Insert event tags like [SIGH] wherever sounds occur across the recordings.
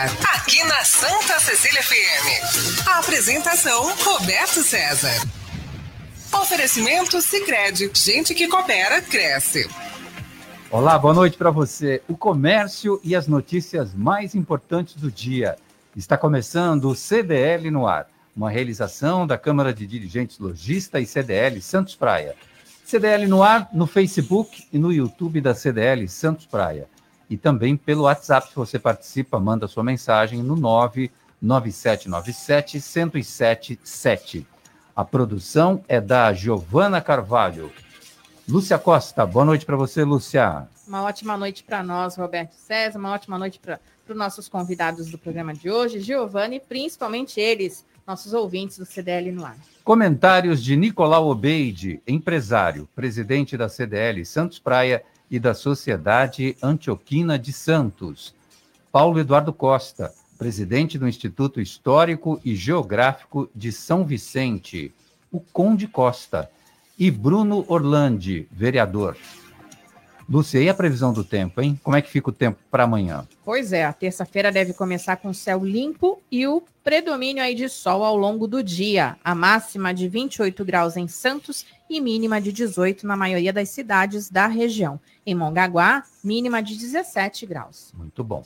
ar, aqui na Santa Cecília FM. A apresentação Roberto César. Oferecimento Sicredi, gente que coopera cresce. Olá, boa noite para você. O comércio e as notícias mais importantes do dia. Está começando o CDL no ar, uma realização da Câmara de Dirigentes Logista e CDL Santos Praia. CDL no ar no Facebook e no YouTube da CDL Santos Praia e também pelo WhatsApp. Se você participa, manda sua mensagem no 99797 1077. A produção é da Giovana Carvalho. Lúcia Costa, boa noite para você, Lúcia. Uma ótima noite para nós, Roberto César, uma ótima noite para os nossos convidados do programa de hoje, Giovana, e principalmente eles, nossos ouvintes do CDL no ar. Comentários de Nicolau Obeide, empresário, presidente da CDL Santos Praia e da Sociedade Antioquina de Santos. Paulo Eduardo Costa, presidente do Instituto Histórico e Geográfico de São Vicente. O Conde Costa. E Bruno Orlandi, vereador. Lúcia, e a previsão do tempo, hein? Como é que fica o tempo para amanhã? Pois é, a terça-feira deve começar com céu limpo e o predomínio aí de sol ao longo do dia. A máxima de 28 graus em Santos e mínima de 18 na maioria das cidades da região. Em Mongaguá, mínima de 17 graus. Muito bom.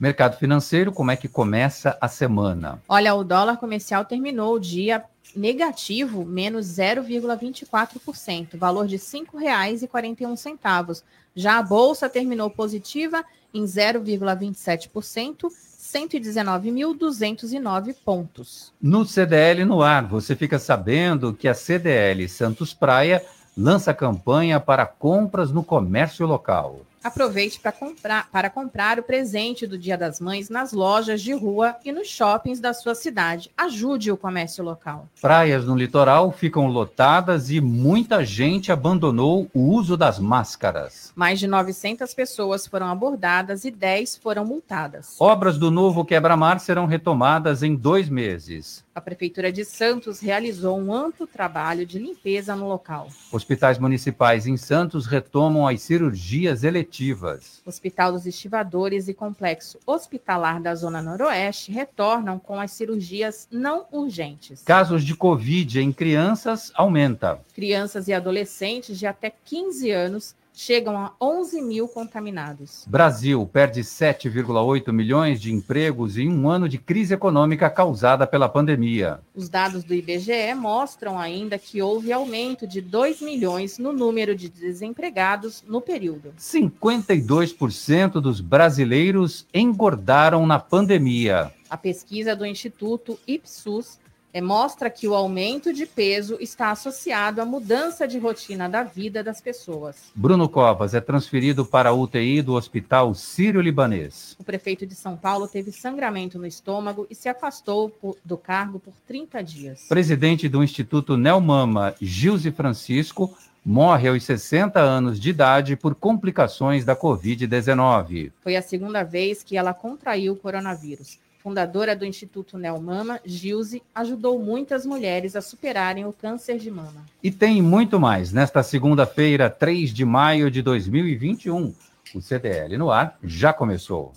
Mercado financeiro, como é que começa a semana? Olha, o dólar comercial terminou o dia negativo, menos 0,24%, valor de R$ 5,41. Já a bolsa terminou positiva em 0,27%, 119.209 pontos. No CDL no ar, você fica sabendo que a CDL Santos Praia lança campanha para compras no comércio local. Aproveite para comprar, para comprar o presente do Dia das Mães nas lojas de rua e nos shoppings da sua cidade. Ajude o comércio local. Praias no litoral ficam lotadas e muita gente abandonou o uso das máscaras. Mais de 900 pessoas foram abordadas e 10 foram multadas. Obras do novo quebra-mar serão retomadas em dois meses. A Prefeitura de Santos realizou um amplo trabalho de limpeza no local. Hospitais municipais em Santos retomam as cirurgias eletivas. Hospital dos Estivadores e Complexo Hospitalar da Zona Noroeste retornam com as cirurgias não urgentes. Casos de Covid em crianças aumenta. Crianças e adolescentes de até 15 anos chegam a 11 mil contaminados. Brasil perde 7,8 milhões de empregos em um ano de crise econômica causada pela pandemia. Os dados do IBGE mostram ainda que houve aumento de 2 milhões no número de desempregados no período. 52% dos brasileiros engordaram na pandemia. A pesquisa do Instituto Ipsos é, mostra que o aumento de peso está associado à mudança de rotina da vida das pessoas. Bruno Covas é transferido para a UTI do Hospital Sírio-Libanês. O prefeito de São Paulo teve sangramento no estômago e se afastou por, do cargo por 30 dias. Presidente do Instituto Neomama, Gilze Francisco, morre aos 60 anos de idade por complicações da Covid-19. Foi a segunda vez que ela contraiu o coronavírus fundadora do Instituto Neomama, Gilze, ajudou muitas mulheres a superarem o câncer de mama. E tem muito mais. Nesta segunda-feira, 3 de maio de 2021, o CDL no ar já começou.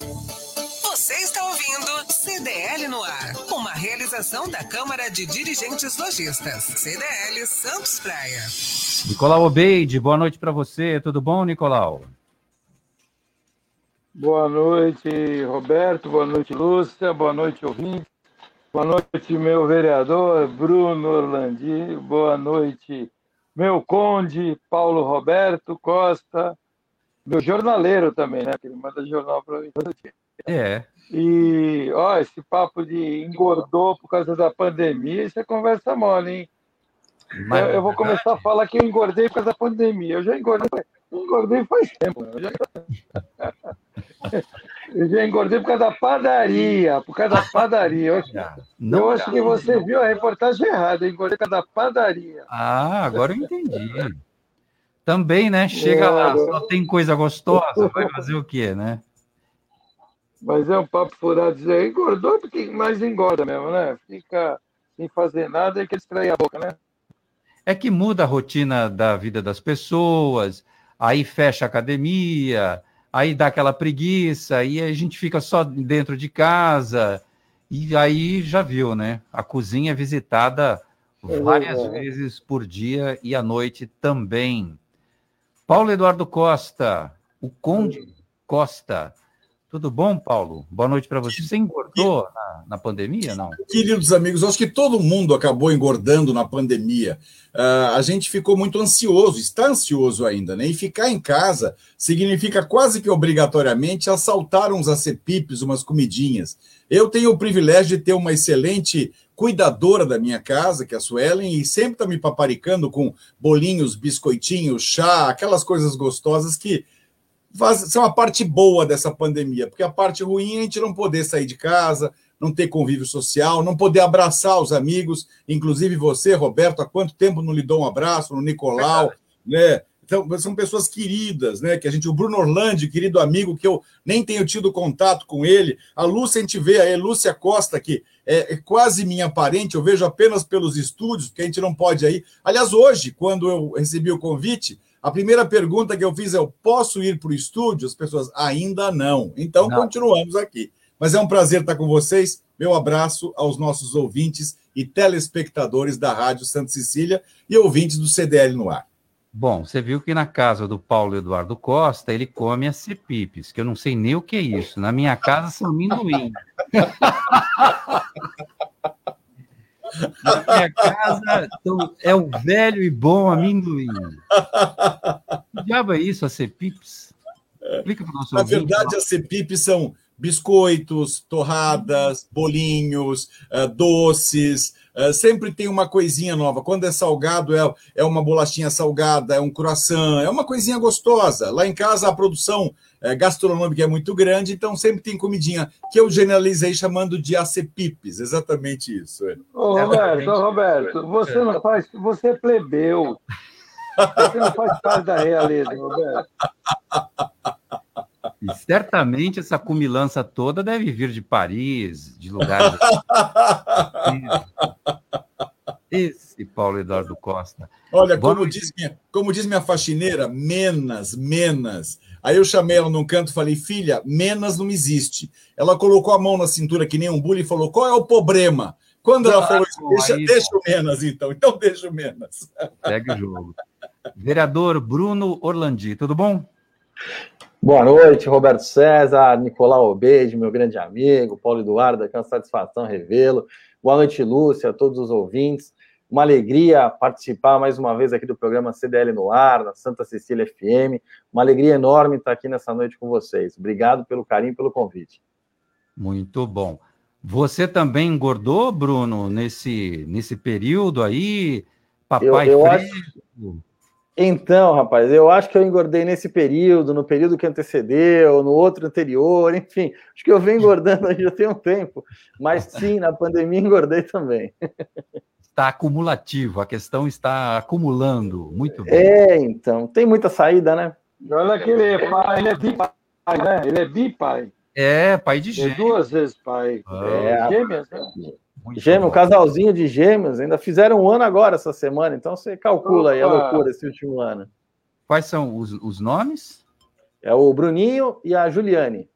Você está ouvindo CDL no ar, uma realização da Câmara de Dirigentes Lojistas, CDL Santos Praia. Nicolau Obeide, boa noite para você. Tudo bom, Nicolau? Boa noite, Roberto. Boa noite, Lúcia. Boa noite, ouvinte. Boa noite, meu vereador Bruno Orlandi. Boa noite, meu conde Paulo Roberto Costa. Meu jornaleiro também, né? Que ele manda jornal para mim todo dia. É. E, ó, esse papo de engordou por causa da pandemia, isso é conversa mole, hein? Mas, eu, eu vou começar a falar que eu engordei por causa da pandemia. Eu já engordei, engordei faz tempo. Eu já... [LAUGHS] Eu já engordei por causa da padaria, por causa da padaria. Eu acho, não, eu acho que você viu a reportagem errada, eu engordei por causa da padaria. Ah, agora eu entendi. Também, né? Chega é, lá, só tem coisa gostosa, vai fazer o quê, né? Mas é um papo furado dizer, engordou, porque mais engorda mesmo, né? Fica sem fazer nada e que distrair a boca, né? É que muda a rotina da vida das pessoas, aí fecha a academia, aí dá aquela preguiça, e a gente fica só dentro de casa, e aí já viu, né? A cozinha é visitada várias é vezes por dia e à noite também. Paulo Eduardo Costa, o Conde Costa. Tudo bom, Paulo? Boa noite para você. Você engordou na, na, pandemia, não? Queridos amigos, acho que todo mundo acabou engordando na pandemia. Uh, a gente ficou muito ansioso, está ansioso ainda, né? E ficar em casa significa quase que obrigatoriamente assaltar uns acepipes, umas comidinhas. Eu tenho o privilégio de ter uma excelente cuidadora da minha casa, que é a Suelen, e sempre está me paparicando com bolinhos, biscoitinhos, chá, aquelas coisas gostosas que são a parte boa dessa pandemia, porque a parte ruim é a gente não poder sair de casa, não ter convívio social, não poder abraçar os amigos, inclusive você, Roberto, há quanto tempo não lhe dou um abraço, no Nicolau, né? Então, são pessoas queridas, né? Que a gente, o Bruno Orlandi, querido amigo, que eu nem tenho tido contato com ele, a Lúcia, a gente vê, a Lúcia Costa, que é, é quase minha parente, eu vejo apenas pelos estúdios, porque a gente não pode ir. Aliás, hoje, quando eu recebi o convite, a primeira pergunta que eu fiz é: eu posso ir para o estúdio? As pessoas ainda não. Então, não. continuamos aqui. Mas é um prazer estar com vocês. Meu abraço aos nossos ouvintes e telespectadores da Rádio Santa Cecília e ouvintes do CDL no ar. Bom, você viu que na casa do Paulo Eduardo Costa ele come as cepipes, que eu não sei nem o que é isso. Na minha casa são amendoim. [LAUGHS] Na minha casa então, é o velho e bom amendoim. Que diabo é isso, a Cepips? Explica para o nosso Na ouvinte, verdade, as Cepips são biscoitos, torradas, bolinhos, uh, doces, uh, sempre tem uma coisinha nova. Quando é salgado, é, é uma bolachinha salgada, é um croissant, é uma coisinha gostosa. Lá em casa, a produção é, gastronômica é muito grande, então sempre tem comidinha, que eu generalizei chamando de acepipes, exatamente isso. É. Ô, Roberto, ô, Roberto, você não faz, você é plebeu. Você não faz parte da realeza, Roberto. E certamente essa cumilança toda deve vir de Paris, de lugares. [LAUGHS] Esse Paulo Eduardo Costa. Olha, como diz, minha, como diz minha faxineira, menos, menos. Aí eu chamei ela num canto e falei, filha, menos não existe. Ela colocou a mão na cintura que nem um bullying e falou, qual é o problema? Quando ela falou isso, deixa, deixa o menos, então. Então deixa o menos. Segue o jogo. Vereador Bruno Orlandi, tudo bom? Boa noite, Roberto César, Nicolau Obeide, meu grande amigo, Paulo Eduardo, aqui é uma satisfação revê-lo. Boa noite, Lúcia, a todos os ouvintes. Uma alegria participar mais uma vez aqui do programa CDL no ar, na Santa Cecília FM. Uma alegria enorme estar aqui nessa noite com vocês. Obrigado pelo carinho, pelo convite. Muito bom. Você também engordou, Bruno, nesse, nesse período aí? Papai eu, eu acho, então, rapaz, eu acho que eu engordei nesse período, no período que antecedeu, no outro anterior, enfim, acho que eu venho engordando [LAUGHS] aí já tem um tempo, mas sim, na pandemia engordei também. [LAUGHS] Está acumulativo, a questão está acumulando, muito bem. É, então, tem muita saída, né? Olha que ele é pai, ele é bipai, né? Ele é bipai. É, pai de gêmeos. É duas vezes pai. Ah. É, gêmeas, né? Gêmeo, um casalzinho de gêmeos, ainda fizeram um ano agora essa semana, então você calcula aí a loucura esse último ano. Quais são os, os nomes? É o Bruninho e a Juliane.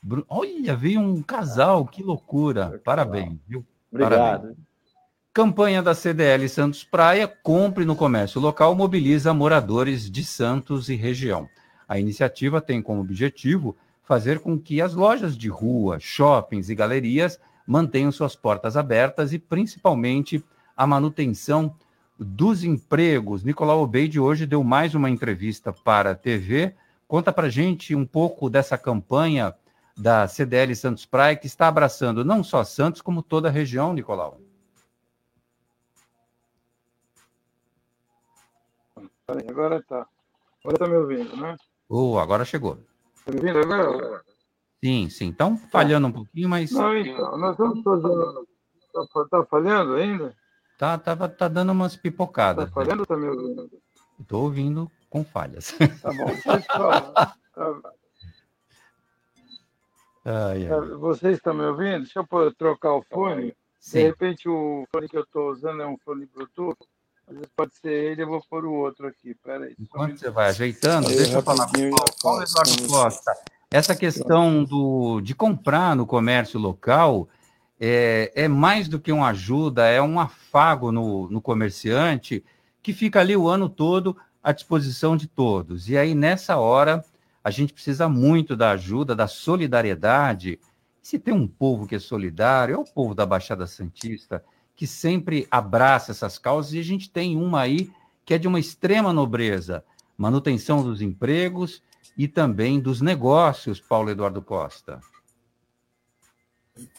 Bru... Olha, veio um casal, que loucura. Parabéns, viu? Obrigado. Parabéns. Campanha da CDL Santos Praia, compre no comércio local, mobiliza moradores de Santos e região. A iniciativa tem como objetivo fazer com que as lojas de rua, shoppings e galerias mantenham suas portas abertas e, principalmente, a manutenção dos empregos. Nicolau Obeide hoje deu mais uma entrevista para a TV. Conta para gente um pouco dessa campanha da CDL Santos Praia, que está abraçando não só Santos, como toda a região, Nicolau. Agora tá. Agora tá me ouvindo, né? Oh, agora chegou. Tá me ouvindo agora? Sim, sim. Estão falhando um pouquinho, mas. Não, então, nós estamos fazendo. Está tá falhando ainda? Tá, tá, tá dando umas pipocadas. Está falhando ou está me ouvindo? Estou ouvindo com falhas. Tá bom, vocês falam. Ai, ai. Vocês estão me ouvindo? Deixa eu trocar o fone. Sim. De repente, o fone que eu estou usando é um fone Bluetooth. Às vezes pode ser ele, eu vou pôr o outro aqui. Peraí. Enquanto você vai ajeitando, aí, deixa eu falar com o Paulo Eduardo Costa. Essa questão do, de comprar no comércio local é, é mais do que uma ajuda, é um afago no, no comerciante que fica ali o ano todo à disposição de todos. E aí, nessa hora, a gente precisa muito da ajuda, da solidariedade. Se tem um povo que é solidário, é o povo da Baixada Santista, que sempre abraça essas causas, e a gente tem uma aí que é de uma extrema nobreza, manutenção dos empregos e também dos negócios, Paulo Eduardo Costa.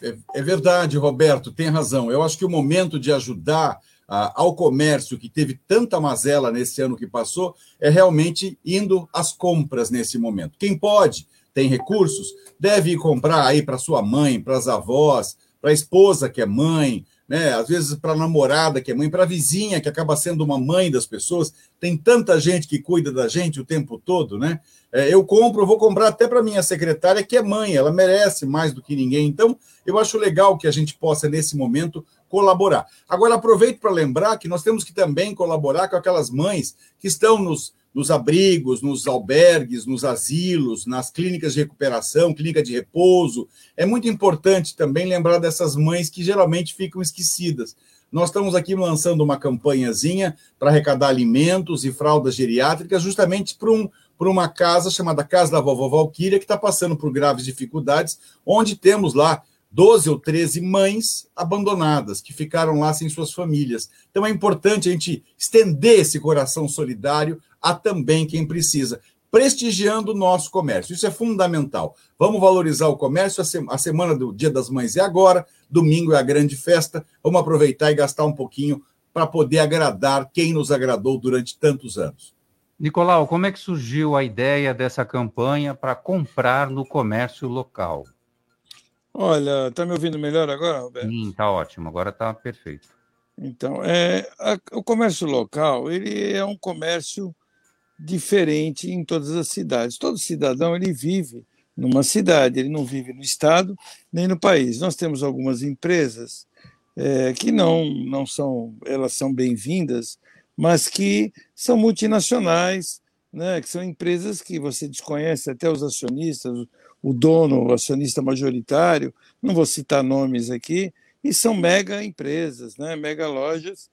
É, é verdade, Roberto, tem razão. Eu acho que o momento de ajudar ao comércio que teve tanta mazela nesse ano que passou é realmente indo às compras nesse momento. Quem pode, tem recursos, deve ir comprar aí para sua mãe, para as avós, para a esposa que é mãe, né? Às vezes para a namorada que é mãe, para a vizinha que acaba sendo uma mãe das pessoas. Tem tanta gente que cuida da gente o tempo todo, né? É, eu compro, vou comprar até para minha secretária que é mãe, ela merece mais do que ninguém. Então, eu acho legal que a gente possa nesse momento colaborar. Agora, aproveito para lembrar que nós temos que também colaborar com aquelas mães que estão nos, nos abrigos, nos albergues, nos asilos, nas clínicas de recuperação, clínica de repouso. É muito importante também lembrar dessas mães que geralmente ficam esquecidas. Nós estamos aqui lançando uma campanhazinha para arrecadar alimentos e fraldas geriátricas, justamente para um, uma casa chamada Casa da Vovó Valquíria, que está passando por graves dificuldades, onde temos lá 12 ou 13 mães abandonadas, que ficaram lá sem suas famílias. Então é importante a gente estender esse coração solidário a também quem precisa, prestigiando o nosso comércio. Isso é fundamental. Vamos valorizar o comércio. A semana do Dia das Mães é agora, domingo é a grande festa. Vamos aproveitar e gastar um pouquinho para poder agradar quem nos agradou durante tantos anos. Nicolau, como é que surgiu a ideia dessa campanha para comprar no comércio local? Olha, tá me ouvindo melhor agora, Roberto? Sim, tá ótimo, agora tá perfeito. Então, é, a, o comércio local, ele é um comércio diferente em todas as cidades. Todo cidadão, ele vive numa cidade, ele não vive no estado nem no país. Nós temos algumas empresas é, que não, não são, elas são bem-vindas, mas que são multinacionais, né, que são empresas que você desconhece até os acionistas, o dono, o acionista majoritário, não vou citar nomes aqui, e são mega empresas, né, mega lojas,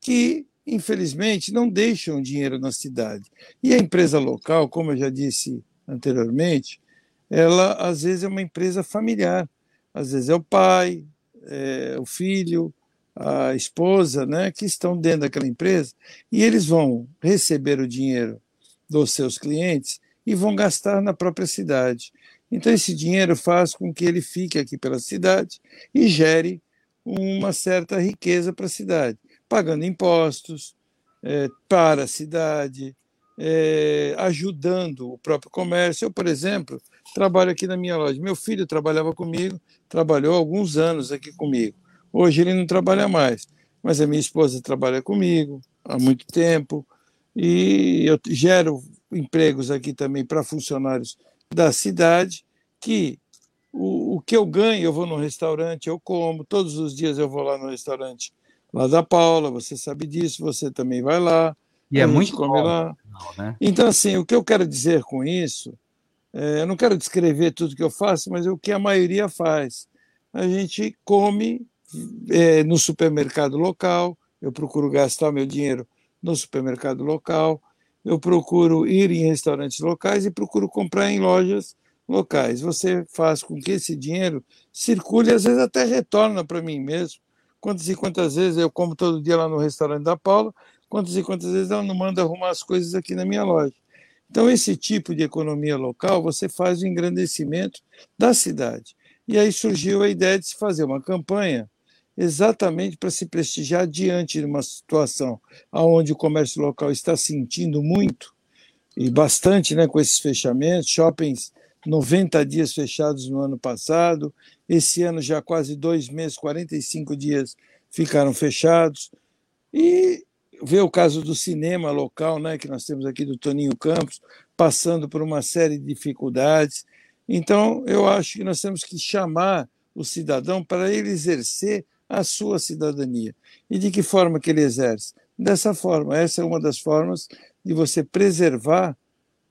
que, infelizmente, não deixam dinheiro na cidade. E a empresa local, como eu já disse anteriormente, ela às vezes é uma empresa familiar, às vezes é o pai, é o filho, a esposa, né, que estão dentro daquela empresa, e eles vão receber o dinheiro dos seus clientes e vão gastar na própria cidade. Então, esse dinheiro faz com que ele fique aqui pela cidade e gere uma certa riqueza para a cidade, pagando impostos é, para a cidade, é, ajudando o próprio comércio. Eu, por exemplo, trabalho aqui na minha loja. Meu filho trabalhava comigo, trabalhou alguns anos aqui comigo. Hoje ele não trabalha mais, mas a minha esposa trabalha comigo há muito tempo e eu gero empregos aqui também para funcionários da cidade, que o, o que eu ganho, eu vou no restaurante, eu como, todos os dias eu vou lá no restaurante lá da Paula, você sabe disso, você também vai lá. E é muito come lá. Né? Então, assim, o que eu quero dizer com isso, é, eu não quero descrever tudo que eu faço, mas é o que a maioria faz. A gente come é, no supermercado local, eu procuro gastar meu dinheiro no supermercado local, eu procuro ir em restaurantes locais e procuro comprar em lojas locais. Você faz com que esse dinheiro circule, às vezes até retorna para mim mesmo. Quantas e quantas vezes eu como todo dia lá no restaurante da Paula, quantas e quantas vezes ela não manda arrumar as coisas aqui na minha loja. Então, esse tipo de economia local, você faz o engrandecimento da cidade. E aí surgiu a ideia de se fazer uma campanha exatamente para se prestigiar diante de uma situação onde o comércio local está sentindo muito e bastante né, com esses fechamentos, shoppings 90 dias fechados no ano passado, esse ano já quase dois meses, 45 dias ficaram fechados, e ver o caso do cinema local, né, que nós temos aqui do Toninho Campos, passando por uma série de dificuldades. Então, eu acho que nós temos que chamar o cidadão para ele exercer a sua cidadania. E de que forma que ele exerce? dessa forma. Essa é uma das formas de você preservar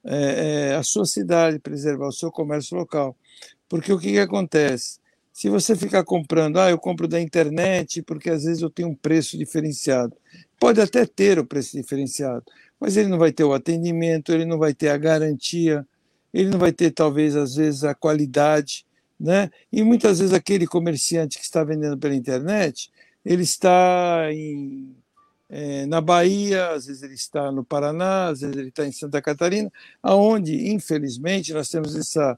é, é, a sua cidade, preservar o seu comércio local. Porque o que, que acontece? Se você ficar comprando, ah, eu compro da internet porque às vezes eu tenho um preço diferenciado. Pode até ter o preço diferenciado, mas ele não vai ter o atendimento, ele não vai ter a garantia, ele não vai ter talvez às vezes a qualidade, né? E muitas vezes aquele comerciante que está vendendo pela internet, ele está em, é, na Bahia, às vezes ele está no Paraná, às vezes ele está em Santa Catarina, aonde infelizmente nós temos essa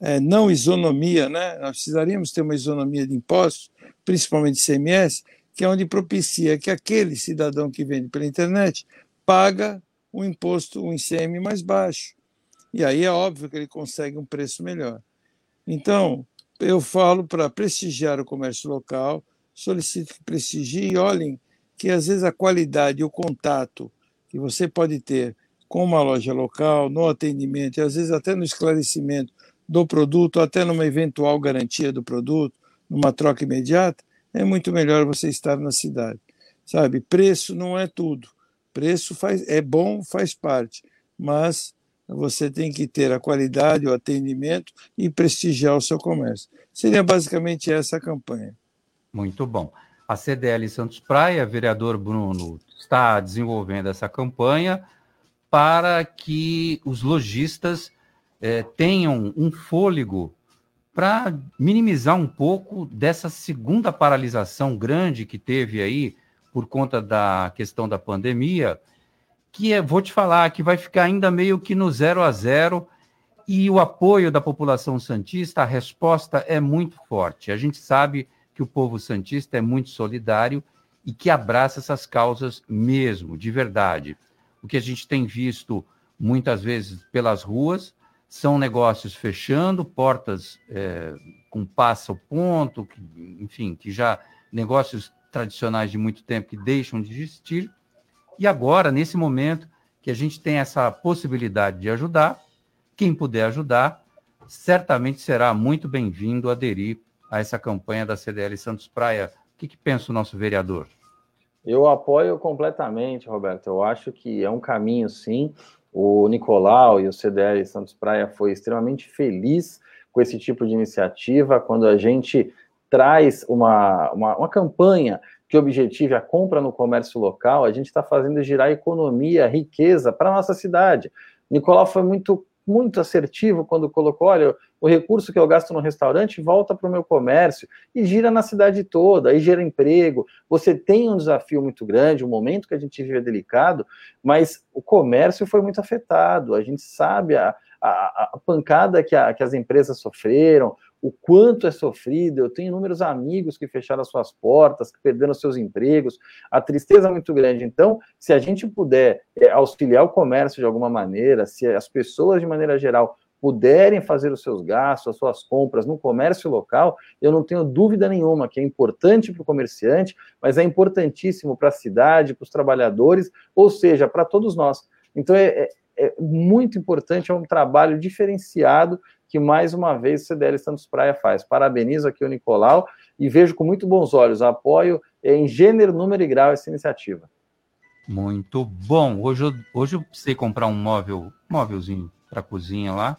é, não isonomia, né? nós precisaríamos ter uma isonomia de impostos, principalmente CMS, que é onde propicia que aquele cidadão que vende pela internet paga um imposto, um ICM mais baixo. E aí é óbvio que ele consegue um preço melhor. Então, eu falo para prestigiar o comércio local, solicito que prestigie e olhem que às vezes a qualidade o contato que você pode ter com uma loja local, no atendimento, e às vezes até no esclarecimento do produto, até numa eventual garantia do produto, numa troca imediata, é muito melhor você estar na cidade. Sabe, preço não é tudo. Preço faz, é bom, faz parte, mas você tem que ter a qualidade, o atendimento e prestigiar o seu comércio. Seria basicamente essa a campanha. Muito bom. A CDL Santos Praia, vereador Bruno, está desenvolvendo essa campanha para que os lojistas é, tenham um fôlego para minimizar um pouco dessa segunda paralisação grande que teve aí por conta da questão da pandemia, que é, vou te falar, que vai ficar ainda meio que no zero a zero e o apoio da população santista, a resposta é muito forte. A gente sabe que o povo santista é muito solidário e que abraça essas causas mesmo, de verdade. O que a gente tem visto muitas vezes pelas ruas são negócios fechando, portas é, com passa ponto, que, enfim, que já negócios tradicionais de muito tempo que deixam de existir. E agora, nesse momento que a gente tem essa possibilidade de ajudar, quem puder ajudar, certamente será muito bem-vindo aderir a essa campanha da CDL Santos Praia. O que, que pensa o nosso vereador? Eu apoio completamente, Roberto. Eu acho que é um caminho, sim. O Nicolau e o CDL Santos Praia foi extremamente feliz com esse tipo de iniciativa, quando a gente traz uma, uma, uma campanha que objetive a compra no comércio local, a gente está fazendo girar economia, riqueza para a nossa cidade. Nicolau foi muito muito assertivo quando colocou: olha, o recurso que eu gasto no restaurante volta para o meu comércio e gira na cidade toda, aí gera emprego. Você tem um desafio muito grande, um momento que a gente vive é delicado, mas o comércio foi muito afetado. A gente sabe a, a, a pancada que, a, que as empresas sofreram, o quanto é sofrido. Eu tenho inúmeros amigos que fecharam suas portas, que perderam seus empregos, a tristeza é muito grande. Então, se a gente puder é, auxiliar o comércio de alguma maneira, se as pessoas, de maneira geral, puderem fazer os seus gastos, as suas compras no comércio local, eu não tenho dúvida nenhuma que é importante para o comerciante, mas é importantíssimo para a cidade, para os trabalhadores, ou seja, para todos nós. Então, é, é, é muito importante, é um trabalho diferenciado que mais uma vez o CDL Santos Praia faz. Parabenizo aqui o Nicolau e vejo com muito bons olhos. Apoio em gênero, número e grau essa iniciativa. Muito bom. Hoje eu, hoje eu precisei comprar um móvel, móvelzinho para cozinha lá.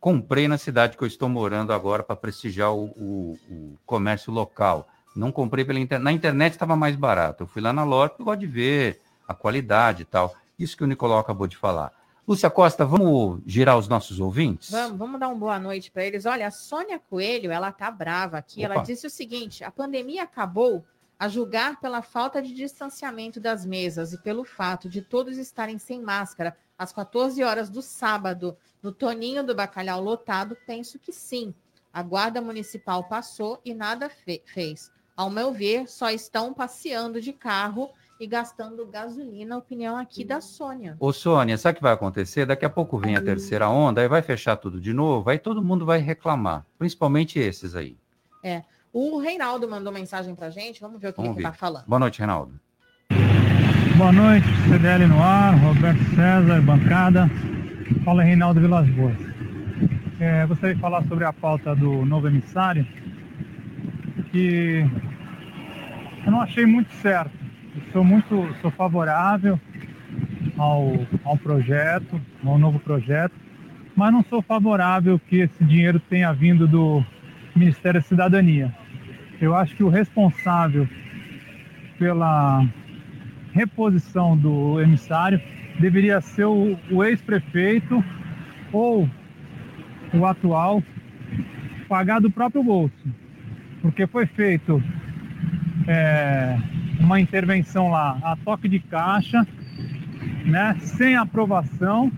Comprei na cidade que eu estou morando agora para prestigiar o, o, o, comércio local. Não comprei pela internet. Na internet estava mais barato. Eu fui lá na loja eu gosto de ver a qualidade e tal. Isso que o Nicolau acabou de falar. Lúcia Costa, vamos girar os nossos ouvintes? Vamos, vamos dar uma boa noite para eles. Olha, a Sônia Coelho, ela tá brava aqui. Opa. Ela disse o seguinte: a pandemia acabou a julgar pela falta de distanciamento das mesas e pelo fato de todos estarem sem máscara às 14 horas do sábado, no Toninho do Bacalhau lotado, penso que sim. A guarda municipal passou e nada fe fez. Ao meu ver, só estão passeando de carro e gastando gasolina, opinião aqui da Sônia. Ô, Sônia, sabe o que vai acontecer? Daqui a pouco vem a terceira onda, aí vai fechar tudo de novo, aí todo mundo vai reclamar, principalmente esses aí. É. O Reinaldo mandou mensagem pra gente, vamos ver o que vamos ele está falando. Boa noite, Reinaldo. Boa noite, CDL no ar, Roberto César, bancada. Fala Reinaldo Vilas Boas. É, gostaria de falar sobre a pauta do novo emissário, que eu não achei muito certo sou muito sou favorável ao, ao projeto, ao novo projeto, mas não sou favorável que esse dinheiro tenha vindo do Ministério da Cidadania. Eu acho que o responsável pela reposição do emissário deveria ser o, o ex-prefeito ou o atual pagar do próprio bolso, porque foi feito é, uma intervenção lá a toque de caixa, né, sem aprovação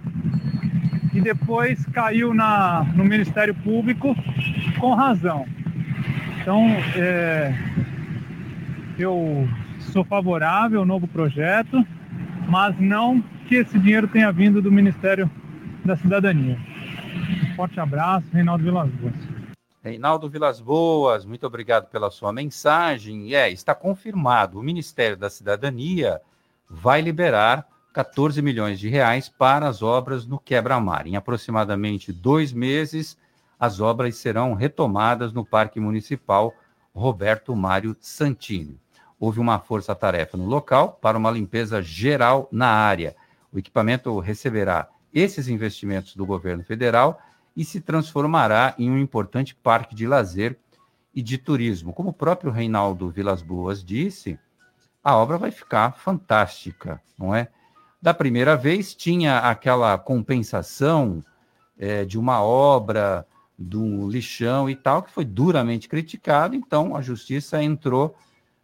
e depois caiu na, no Ministério Público com razão. Então, é, eu sou favorável ao novo projeto, mas não que esse dinheiro tenha vindo do Ministério da Cidadania. Forte abraço, Reinaldo Vilas Boas. Reinaldo Vilas Boas, muito obrigado pela sua mensagem. É, está confirmado, o Ministério da Cidadania vai liberar 14 milhões de reais para as obras no quebra-mar. Em aproximadamente dois meses, as obras serão retomadas no Parque Municipal Roberto Mário Santini. Houve uma força-tarefa no local para uma limpeza geral na área. O equipamento receberá esses investimentos do governo federal e se transformará em um importante parque de lazer e de turismo. Como o próprio Reinaldo Vilas Boas disse, a obra vai ficar fantástica, não é? Da primeira vez tinha aquela compensação é, de uma obra do lixão e tal, que foi duramente criticado, então a justiça entrou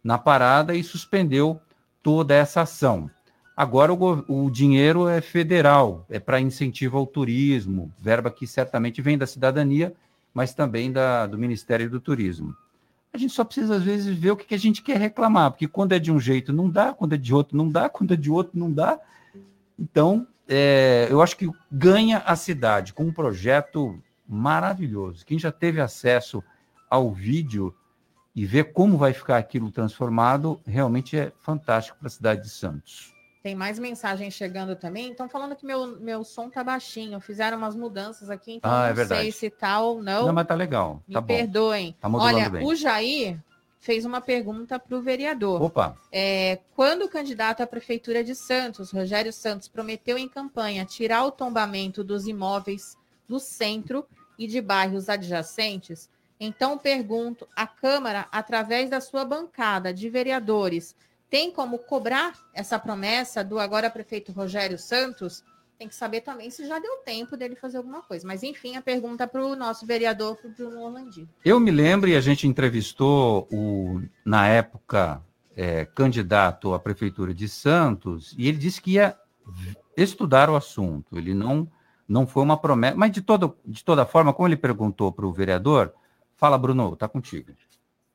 na parada e suspendeu toda essa ação. Agora o, o dinheiro é federal, é para incentivo ao turismo, verba que certamente vem da cidadania, mas também da, do Ministério do Turismo. A gente só precisa, às vezes, ver o que, que a gente quer reclamar, porque quando é de um jeito não dá, quando é de outro não dá, quando é de outro não dá. Então, é, eu acho que ganha a cidade com um projeto maravilhoso. Quem já teve acesso ao vídeo e ver como vai ficar aquilo transformado, realmente é fantástico para a cidade de Santos. Tem mais mensagens chegando também. Estão falando que meu, meu som tá baixinho. Fizeram umas mudanças aqui, então ah, é não verdade. sei se tal tá ou não. Não, mas tá legal. Me tá bom. perdoem. Tá Olha, bem. o Jair fez uma pergunta para o vereador. Opa! É, quando o candidato à Prefeitura de Santos, Rogério Santos, prometeu em campanha tirar o tombamento dos imóveis do centro e de bairros adjacentes, então pergunto: a Câmara, através da sua bancada de vereadores, tem como cobrar essa promessa do agora prefeito Rogério Santos? Tem que saber também se já deu tempo dele fazer alguma coisa. Mas, enfim, a pergunta para o nosso vereador, para o Bruno Orlandi. Eu me lembro, e a gente entrevistou o, na época, é, candidato à Prefeitura de Santos, e ele disse que ia estudar o assunto. Ele não, não foi uma promessa. Mas, de, todo, de toda forma, como ele perguntou para o vereador, fala, Bruno, está contigo.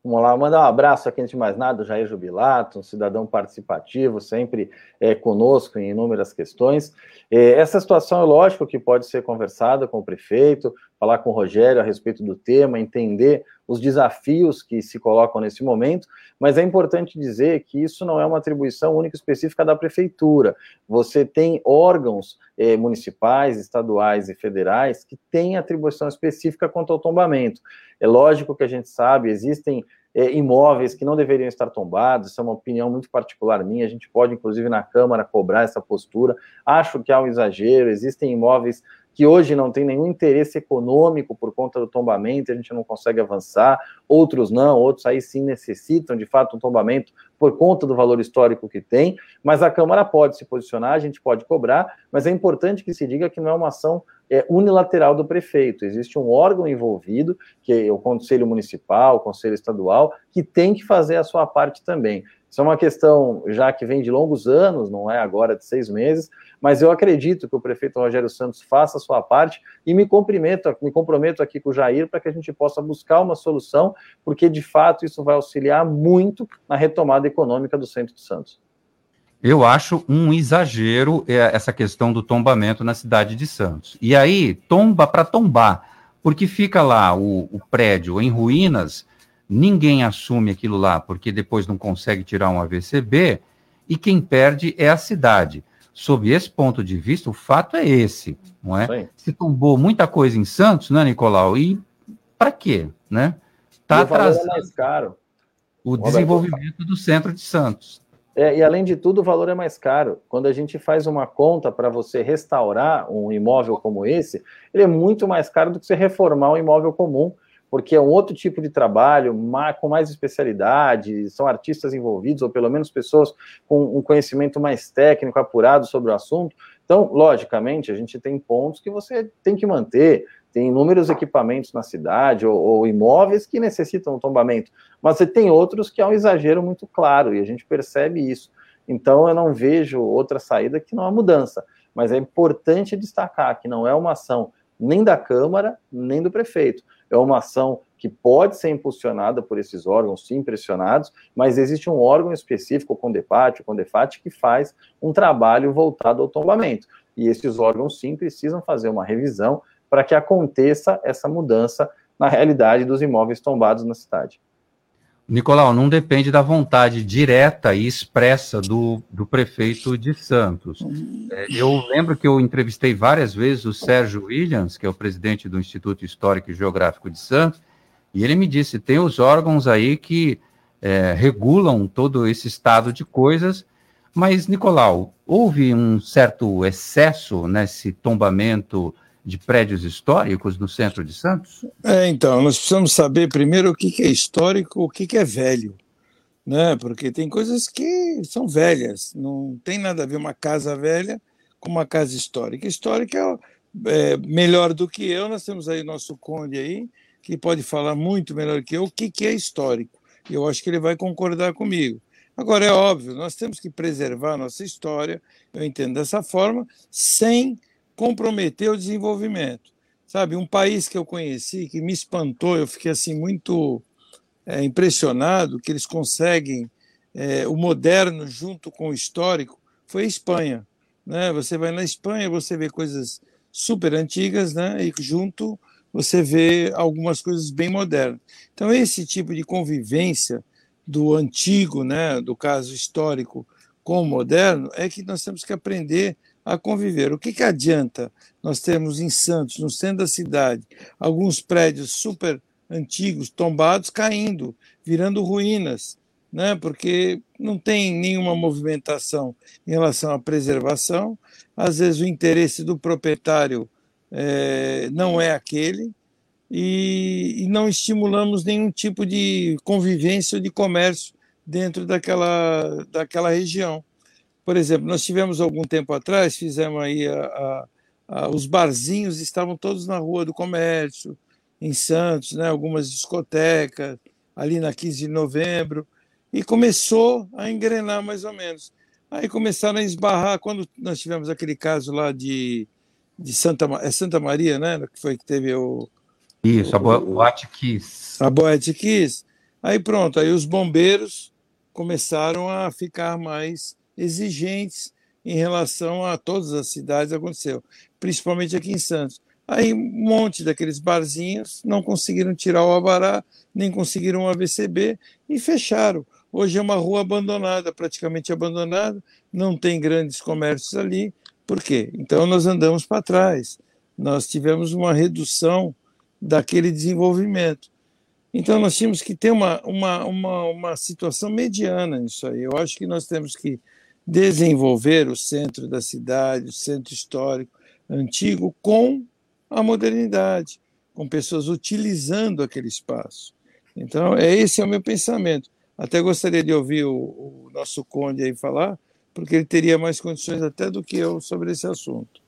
Vamos lá, mandar um abraço aqui antes de mais nada, Jair Jubilato, um cidadão participativo, sempre é, conosco em inúmeras questões. É, essa situação é lógico que pode ser conversada com o prefeito, falar com o Rogério a respeito do tema, entender os desafios que se colocam nesse momento, mas é importante dizer que isso não é uma atribuição única específica da prefeitura. Você tem órgãos eh, municipais, estaduais e federais que têm atribuição específica quanto ao tombamento. É lógico que a gente sabe, existem é, imóveis que não deveriam estar tombados, isso é uma opinião muito particular minha, a gente pode, inclusive, na Câmara, cobrar essa postura. Acho que há um exagero, existem imóveis que hoje não têm nenhum interesse econômico por conta do tombamento, a gente não consegue avançar, outros não, outros aí sim necessitam de fato um tombamento por conta do valor histórico que tem, mas a Câmara pode se posicionar, a gente pode cobrar, mas é importante que se diga que não é uma ação é, unilateral do prefeito. Existe um órgão envolvido, que é o Conselho Municipal, o Conselho Estadual, que tem que fazer a sua parte também. Isso é uma questão já que vem de longos anos, não é agora de seis meses, mas eu acredito que o prefeito Rogério Santos faça a sua parte e me comprometo, me comprometo aqui com o Jair para que a gente possa buscar uma solução, porque de fato isso vai auxiliar muito na retomada econômica do centro de Santos. Eu acho um exagero é, essa questão do tombamento na cidade de Santos. E aí, tomba para tombar, porque fica lá o, o, prédio em ruínas, ninguém assume aquilo lá, porque depois não consegue tirar um AVCB, e quem perde é a cidade. Sob esse ponto de vista, o fato é esse, não é? Se tombou muita coisa em Santos, né, Nicolau? E para quê, né? Está é atrasando mais caro. o desenvolvimento do centro de Santos. É, e além de tudo, o valor é mais caro. Quando a gente faz uma conta para você restaurar um imóvel como esse, ele é muito mais caro do que você reformar um imóvel comum, porque é um outro tipo de trabalho, com mais especialidade, são artistas envolvidos, ou pelo menos pessoas com um conhecimento mais técnico, apurado sobre o assunto. Então, logicamente, a gente tem pontos que você tem que manter, tem inúmeros equipamentos na cidade ou, ou, imóveis que necessitam tombamento, mas você tem outros que é um exagero muito claro e a gente percebe isso. Então, eu não vejo outra saída que não a mudança, mas é importante destacar que não é uma ação nem da Câmara, nem do prefeito. É uma ação que pode ser impulsionada por esses órgãos, sim, pressionados, mas existe um órgão específico, o CONDEPAT, o CONDEFAT, que faz um trabalho voltado ao tombamento. E esses órgãos, sim, precisam fazer uma revisão para que aconteça essa mudança na realidade dos imóveis tombados na cidade. Nicolau, não depende da vontade direta e expressa do, do prefeito de Santos. É, eu lembro que eu entrevistei várias vezes o Sérgio Williams, que é o presidente do Instituto Histórico e Geográfico de Santos, e ele me disse: tem os órgãos aí que é, regulam todo esse estado de coisas, mas, Nicolau, houve um certo excesso nesse tombamento de prédios históricos no centro de Santos? É, então, nós precisamos saber primeiro o que é histórico, o que é velho, né? Porque tem coisas que são velhas, não tem nada a ver uma casa velha com uma casa histórica. Histórica é, é melhor do que eu, nós temos aí nosso conde aí, que pode falar muito melhor que eu o que, que é histórico. Eu acho que ele vai concordar comigo. Agora, é óbvio, nós temos que preservar a nossa história, eu entendo dessa forma, sem comprometer o desenvolvimento. Sabe, um país que eu conheci, que me espantou, eu fiquei assim muito é, impressionado que eles conseguem é, o moderno junto com o histórico, foi a Espanha. Né? Você vai na Espanha, você vê coisas super antigas, né? e junto você vê algumas coisas bem modernas. Então, esse tipo de convivência do antigo, né, do caso histórico, com o moderno, é que nós temos que aprender a conviver. O que, que adianta nós termos em Santos, no centro da cidade, alguns prédios super antigos, tombados, caindo, virando ruínas, né? porque não tem nenhuma movimentação em relação à preservação, às vezes o interesse do proprietário é, não é aquele, e, e não estimulamos nenhum tipo de convivência ou de comércio dentro daquela, daquela região. Por exemplo, nós tivemos algum tempo atrás, fizemos aí a, a, a, os barzinhos estavam todos na Rua do Comércio, em Santos, né, algumas discotecas, ali na 15 de novembro, e começou a engrenar mais ou menos. Aí começaram a esbarrar, quando nós tivemos aquele caso lá de, de Santa, é Santa Maria, né, que foi que teve o... Isso, a Boate Kiss. A Boate Kiss. Aí pronto, aí os bombeiros começaram a ficar mais exigentes em relação a todas as cidades aconteceu, principalmente aqui em Santos. Aí um monte daqueles barzinhos não conseguiram tirar o abará, nem conseguiram o AVCB e fecharam. Hoje é uma rua abandonada, praticamente abandonada, não tem grandes comércios ali. Por quê? Então nós andamos para trás. Nós tivemos uma redução daquele desenvolvimento. Então nós tínhamos que ter uma, uma, uma, uma situação mediana nisso aí. Eu acho que nós temos que desenvolver o centro da cidade, o centro histórico antigo, com a modernidade, com pessoas utilizando aquele espaço. Então, é esse é o meu pensamento. Até gostaria de ouvir o, o nosso conde aí falar, porque ele teria mais condições até do que eu sobre esse assunto.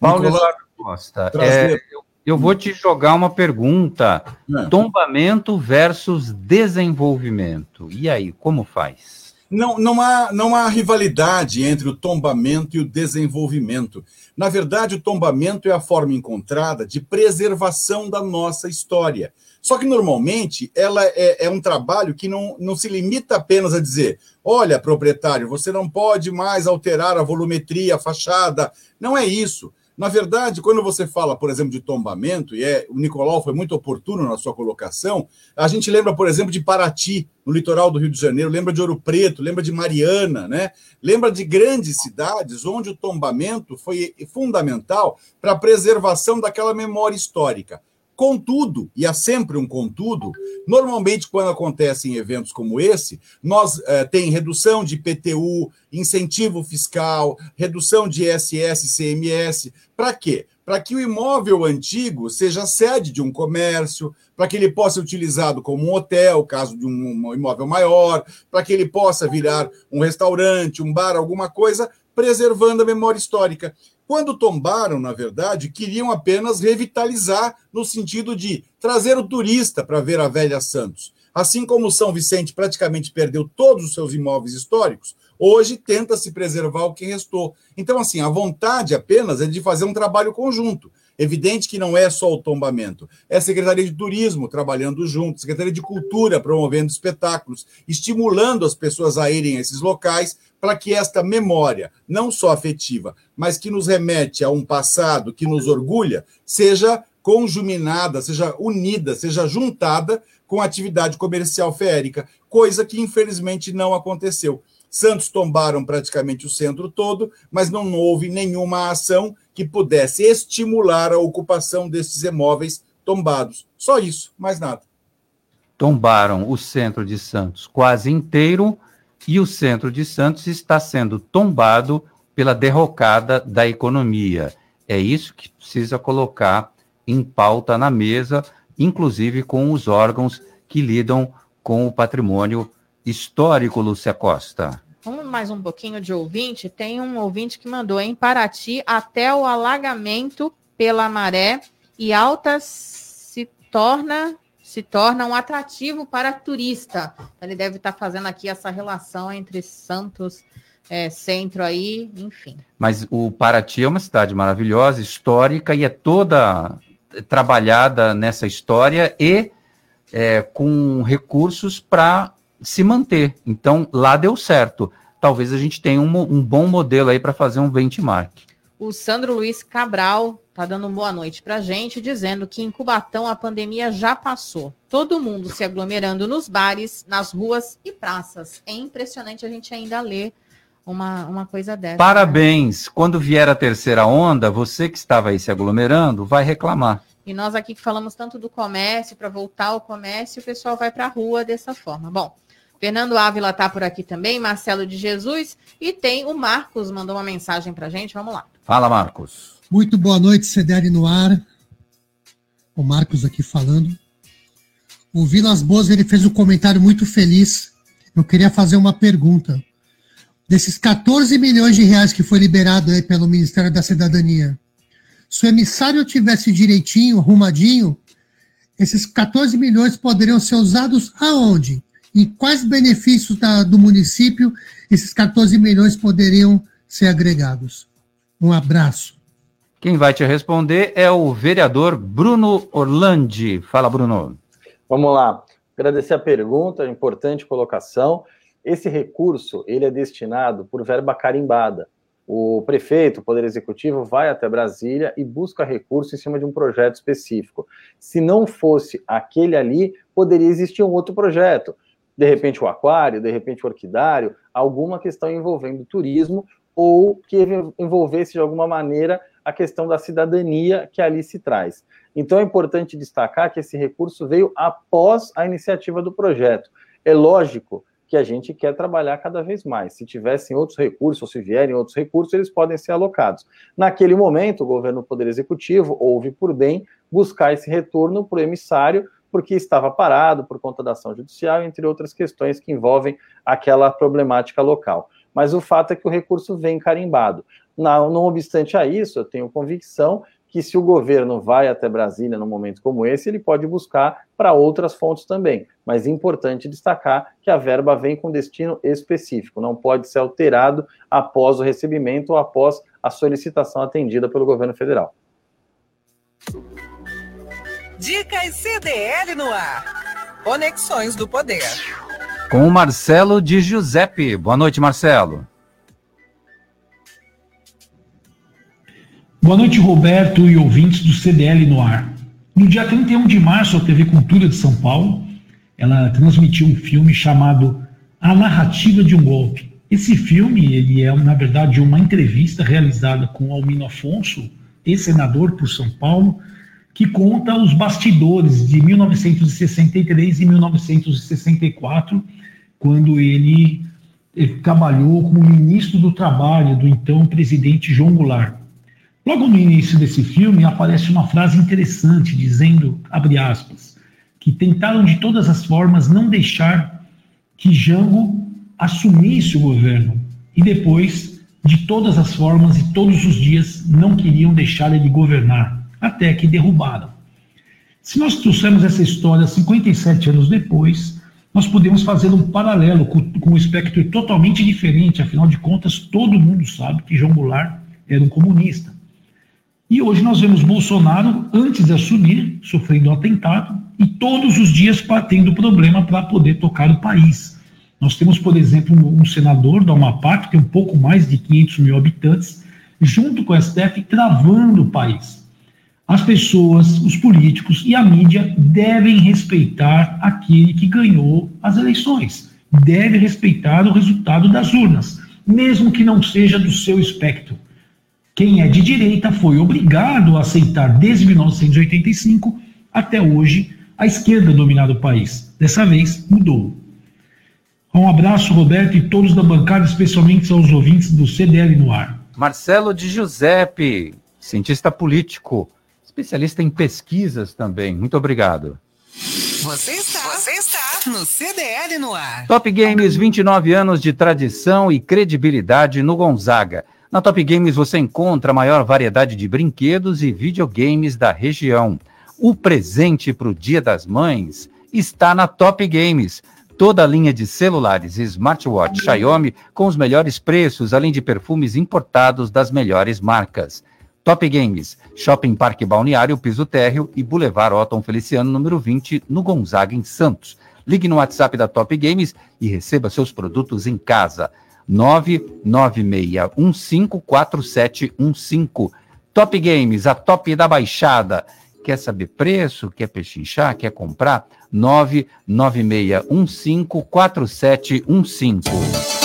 Paulo Eduardo Costa, é, eu, eu, vou te jogar uma pergunta: tombamento versus desenvolvimento. E aí, como faz? Não, não, há, não há rivalidade entre o tombamento e o desenvolvimento. Na verdade, o tombamento é a forma encontrada de preservação da nossa história. Só que, normalmente, ela é, é um trabalho que não, não se limita apenas a dizer: olha, proprietário, você não pode mais alterar a volumetria, a fachada. Não é isso. Na verdade, quando você fala, por exemplo, de tombamento, e é, o Nicolau foi muito oportuno na sua colocação, a gente lembra, por exemplo, de Paraty, no litoral do Rio de Janeiro, lembra de Ouro Preto, lembra de Mariana, né? lembra de grandes cidades onde o tombamento foi fundamental para a preservação daquela memória histórica. Contudo, e há sempre um contudo, normalmente quando acontecem eventos como esse, nós eh, tem redução de PTU, incentivo fiscal, redução de ISS CMS. Para quê? Para que o imóvel antigo seja sede de um comércio, para que ele possa ser utilizado como um hotel, caso de um imóvel maior, para que ele possa virar um restaurante, um bar, alguma coisa, preservando a memória histórica. Quando tombaram, na verdade, queriam apenas revitalizar no sentido de trazer o turista para ver a velha Santos. Assim como São Vicente praticamente perdeu todos os seus imóveis históricos, hoje tenta se preservar o que restou. Então, assim, a vontade apenas é de fazer um trabalho conjunto. Evidente que não é só o tombamento, é a Secretaria de Turismo trabalhando junto, Secretaria de Cultura promovendo espetáculos, estimulando as pessoas a irem a esses locais para que esta memória, não só afetiva, mas que nos remete a um passado que nos orgulha, seja conjuminada, seja unida, seja juntada com a atividade comercial feérica, coisa que infelizmente não aconteceu. Santos tombaram praticamente o centro todo, mas não houve nenhuma ação que pudesse estimular a ocupação desses imóveis tombados. Só isso, mais nada. Tombaram o centro de Santos quase inteiro e o centro de Santos está sendo tombado pela derrocada da economia. É isso que precisa colocar em pauta na mesa, inclusive com os órgãos que lidam com o patrimônio histórico, Lúcia Costa. Mais um pouquinho de ouvinte. Tem um ouvinte que mandou em Paraty até o alagamento pela maré e altas se torna se torna um atrativo para turista. Ele deve estar fazendo aqui essa relação entre Santos, é, centro aí, enfim. Mas o Paraty é uma cidade maravilhosa, histórica e é toda trabalhada nessa história e é, com recursos para se manter. Então, lá deu certo. Talvez a gente tenha um, um bom modelo aí para fazer um benchmark. O Sandro Luiz Cabral Tá dando boa noite pra gente, dizendo que em Cubatão a pandemia já passou. Todo mundo se aglomerando nos bares, nas ruas e praças. É impressionante a gente ainda ler uma, uma coisa dessa. Parabéns! Né? Quando vier a terceira onda, você que estava aí se aglomerando vai reclamar. E nós aqui que falamos tanto do comércio, para voltar ao comércio, o pessoal vai para a rua dessa forma. Bom, Fernando Ávila está por aqui também, Marcelo de Jesus, e tem o Marcos, mandou uma mensagem para gente. Vamos lá. Fala, Marcos. Muito boa noite, CDL no ar. O Marcos aqui falando. O Vilas Boas ele fez um comentário muito feliz. Eu queria fazer uma pergunta. Desses 14 milhões de reais que foi liberado aí pelo Ministério da Cidadania, se o emissário tivesse direitinho, arrumadinho, esses 14 milhões poderiam ser usados aonde? E quais benefícios da, do município esses 14 milhões poderiam ser agregados? Um abraço. Quem vai te responder é o vereador Bruno Orlandi. Fala, Bruno. Vamos lá. Agradecer a pergunta, importante colocação. Esse recurso ele é destinado por verba carimbada. O prefeito, o Poder Executivo, vai até Brasília e busca recurso em cima de um projeto específico. Se não fosse aquele ali, poderia existir um outro projeto. De repente o aquário, de repente o orquidário, alguma questão envolvendo turismo ou que envolvesse de alguma maneira a questão da cidadania que ali se traz. Então é importante destacar que esse recurso veio após a iniciativa do projeto. É lógico que a gente quer trabalhar cada vez mais. Se tivessem outros recursos, ou se vierem outros recursos, eles podem ser alocados. Naquele momento, o governo do Poder Executivo houve por bem buscar esse retorno para o emissário, porque estava parado por conta da ação judicial, entre outras questões que envolvem aquela problemática local. Mas o fato é que o recurso vem carimbado. Não, não obstante a isso, eu tenho convicção que se o governo vai até Brasília num momento como esse, ele pode buscar para outras fontes também. Mas é importante destacar que a verba vem com destino específico, não pode ser alterado após o recebimento ou após a solicitação atendida pelo governo federal. Dicas CDL no ar. Conexões do Poder. Com o Marcelo de Giuseppe. Boa noite, Marcelo. Boa noite, Roberto e ouvintes do CDL no ar. No dia 31 de março, a TV Cultura de São Paulo, ela transmitiu um filme chamado A Narrativa de um Golpe. Esse filme, ele é, na verdade, uma entrevista realizada com Almino Afonso, ex-senador por São Paulo, que conta os bastidores de 1963 e 1964, quando ele, ele trabalhou como ministro do Trabalho do então presidente João Goulart. Logo no início desse filme aparece uma frase interessante dizendo, abre aspas, que tentaram de todas as formas não deixar que Jango assumisse o governo e depois, de todas as formas e todos os dias, não queriam deixar ele governar, até que derrubaram. Se nós trouxermos essa história 57 anos depois, nós podemos fazer um paralelo com, com um espectro totalmente diferente, afinal de contas, todo mundo sabe que João Goulart era um comunista. E hoje nós vemos Bolsonaro, antes de assumir, sofrendo um atentado e todos os dias tendo problema para poder tocar o país. Nós temos, por exemplo, um senador da Amapá, que tem um pouco mais de 500 mil habitantes, junto com o STF, travando o país. As pessoas, os políticos e a mídia devem respeitar aquele que ganhou as eleições, deve respeitar o resultado das urnas, mesmo que não seja do seu espectro. Quem é de direita foi obrigado a aceitar desde 1985 até hoje a esquerda dominar o país. Dessa vez mudou. Um abraço, Roberto, e todos da bancada, especialmente aos ouvintes do CDL no ar. Marcelo de Giuseppe, cientista político, especialista em pesquisas também. Muito obrigado. Você está, você está no CDL no ar. Top Games, 29 anos de tradição e credibilidade no Gonzaga. Na Top Games você encontra a maior variedade de brinquedos e videogames da região. O presente para o Dia das Mães está na Top Games. Toda a linha de celulares e smartwatch Xiaomi com os melhores preços, além de perfumes importados das melhores marcas. Top Games, Shopping Parque Balneário, Piso Térreo e Boulevard Otton Feliciano, número 20, no Gonzaga, em Santos. Ligue no WhatsApp da Top Games e receba seus produtos em casa. 996154715. Top Games, a top da baixada. Quer saber preço? Quer pechinchar? Quer comprar? 996154715.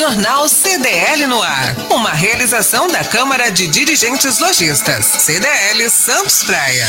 Jornal CDL no ar. Uma realização da Câmara de Dirigentes Lojistas. CDL Santos Praia.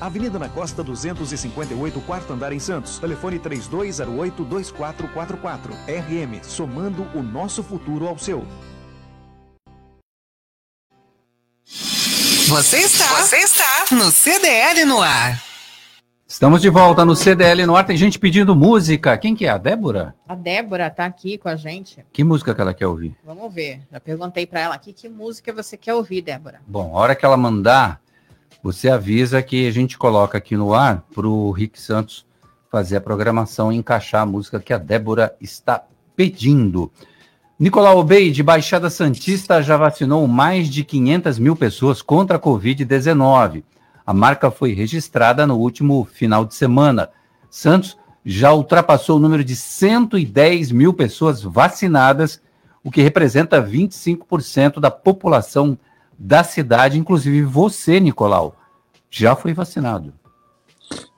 Avenida na Costa 258, quarto andar em Santos. Telefone 3208-2444. RM, somando o nosso futuro ao seu. Você está, você está no CDL no ar. Estamos de volta no CDL no ar. Tem gente pedindo música. Quem que é? A Débora? A Débora tá aqui com a gente. Que música que ela quer ouvir? Vamos ver. Já perguntei para ela aqui que música você quer ouvir, Débora. Bom, a hora que ela mandar, você avisa que a gente coloca aqui no ar para o Rick Santos fazer a programação e encaixar a música que a Débora está pedindo. Nicolau Obey, de Baixada Santista, já vacinou mais de 500 mil pessoas contra a Covid-19. A marca foi registrada no último final de semana. Santos já ultrapassou o número de 110 mil pessoas vacinadas, o que representa 25% da população da cidade, inclusive você, Nicolau, já foi vacinado.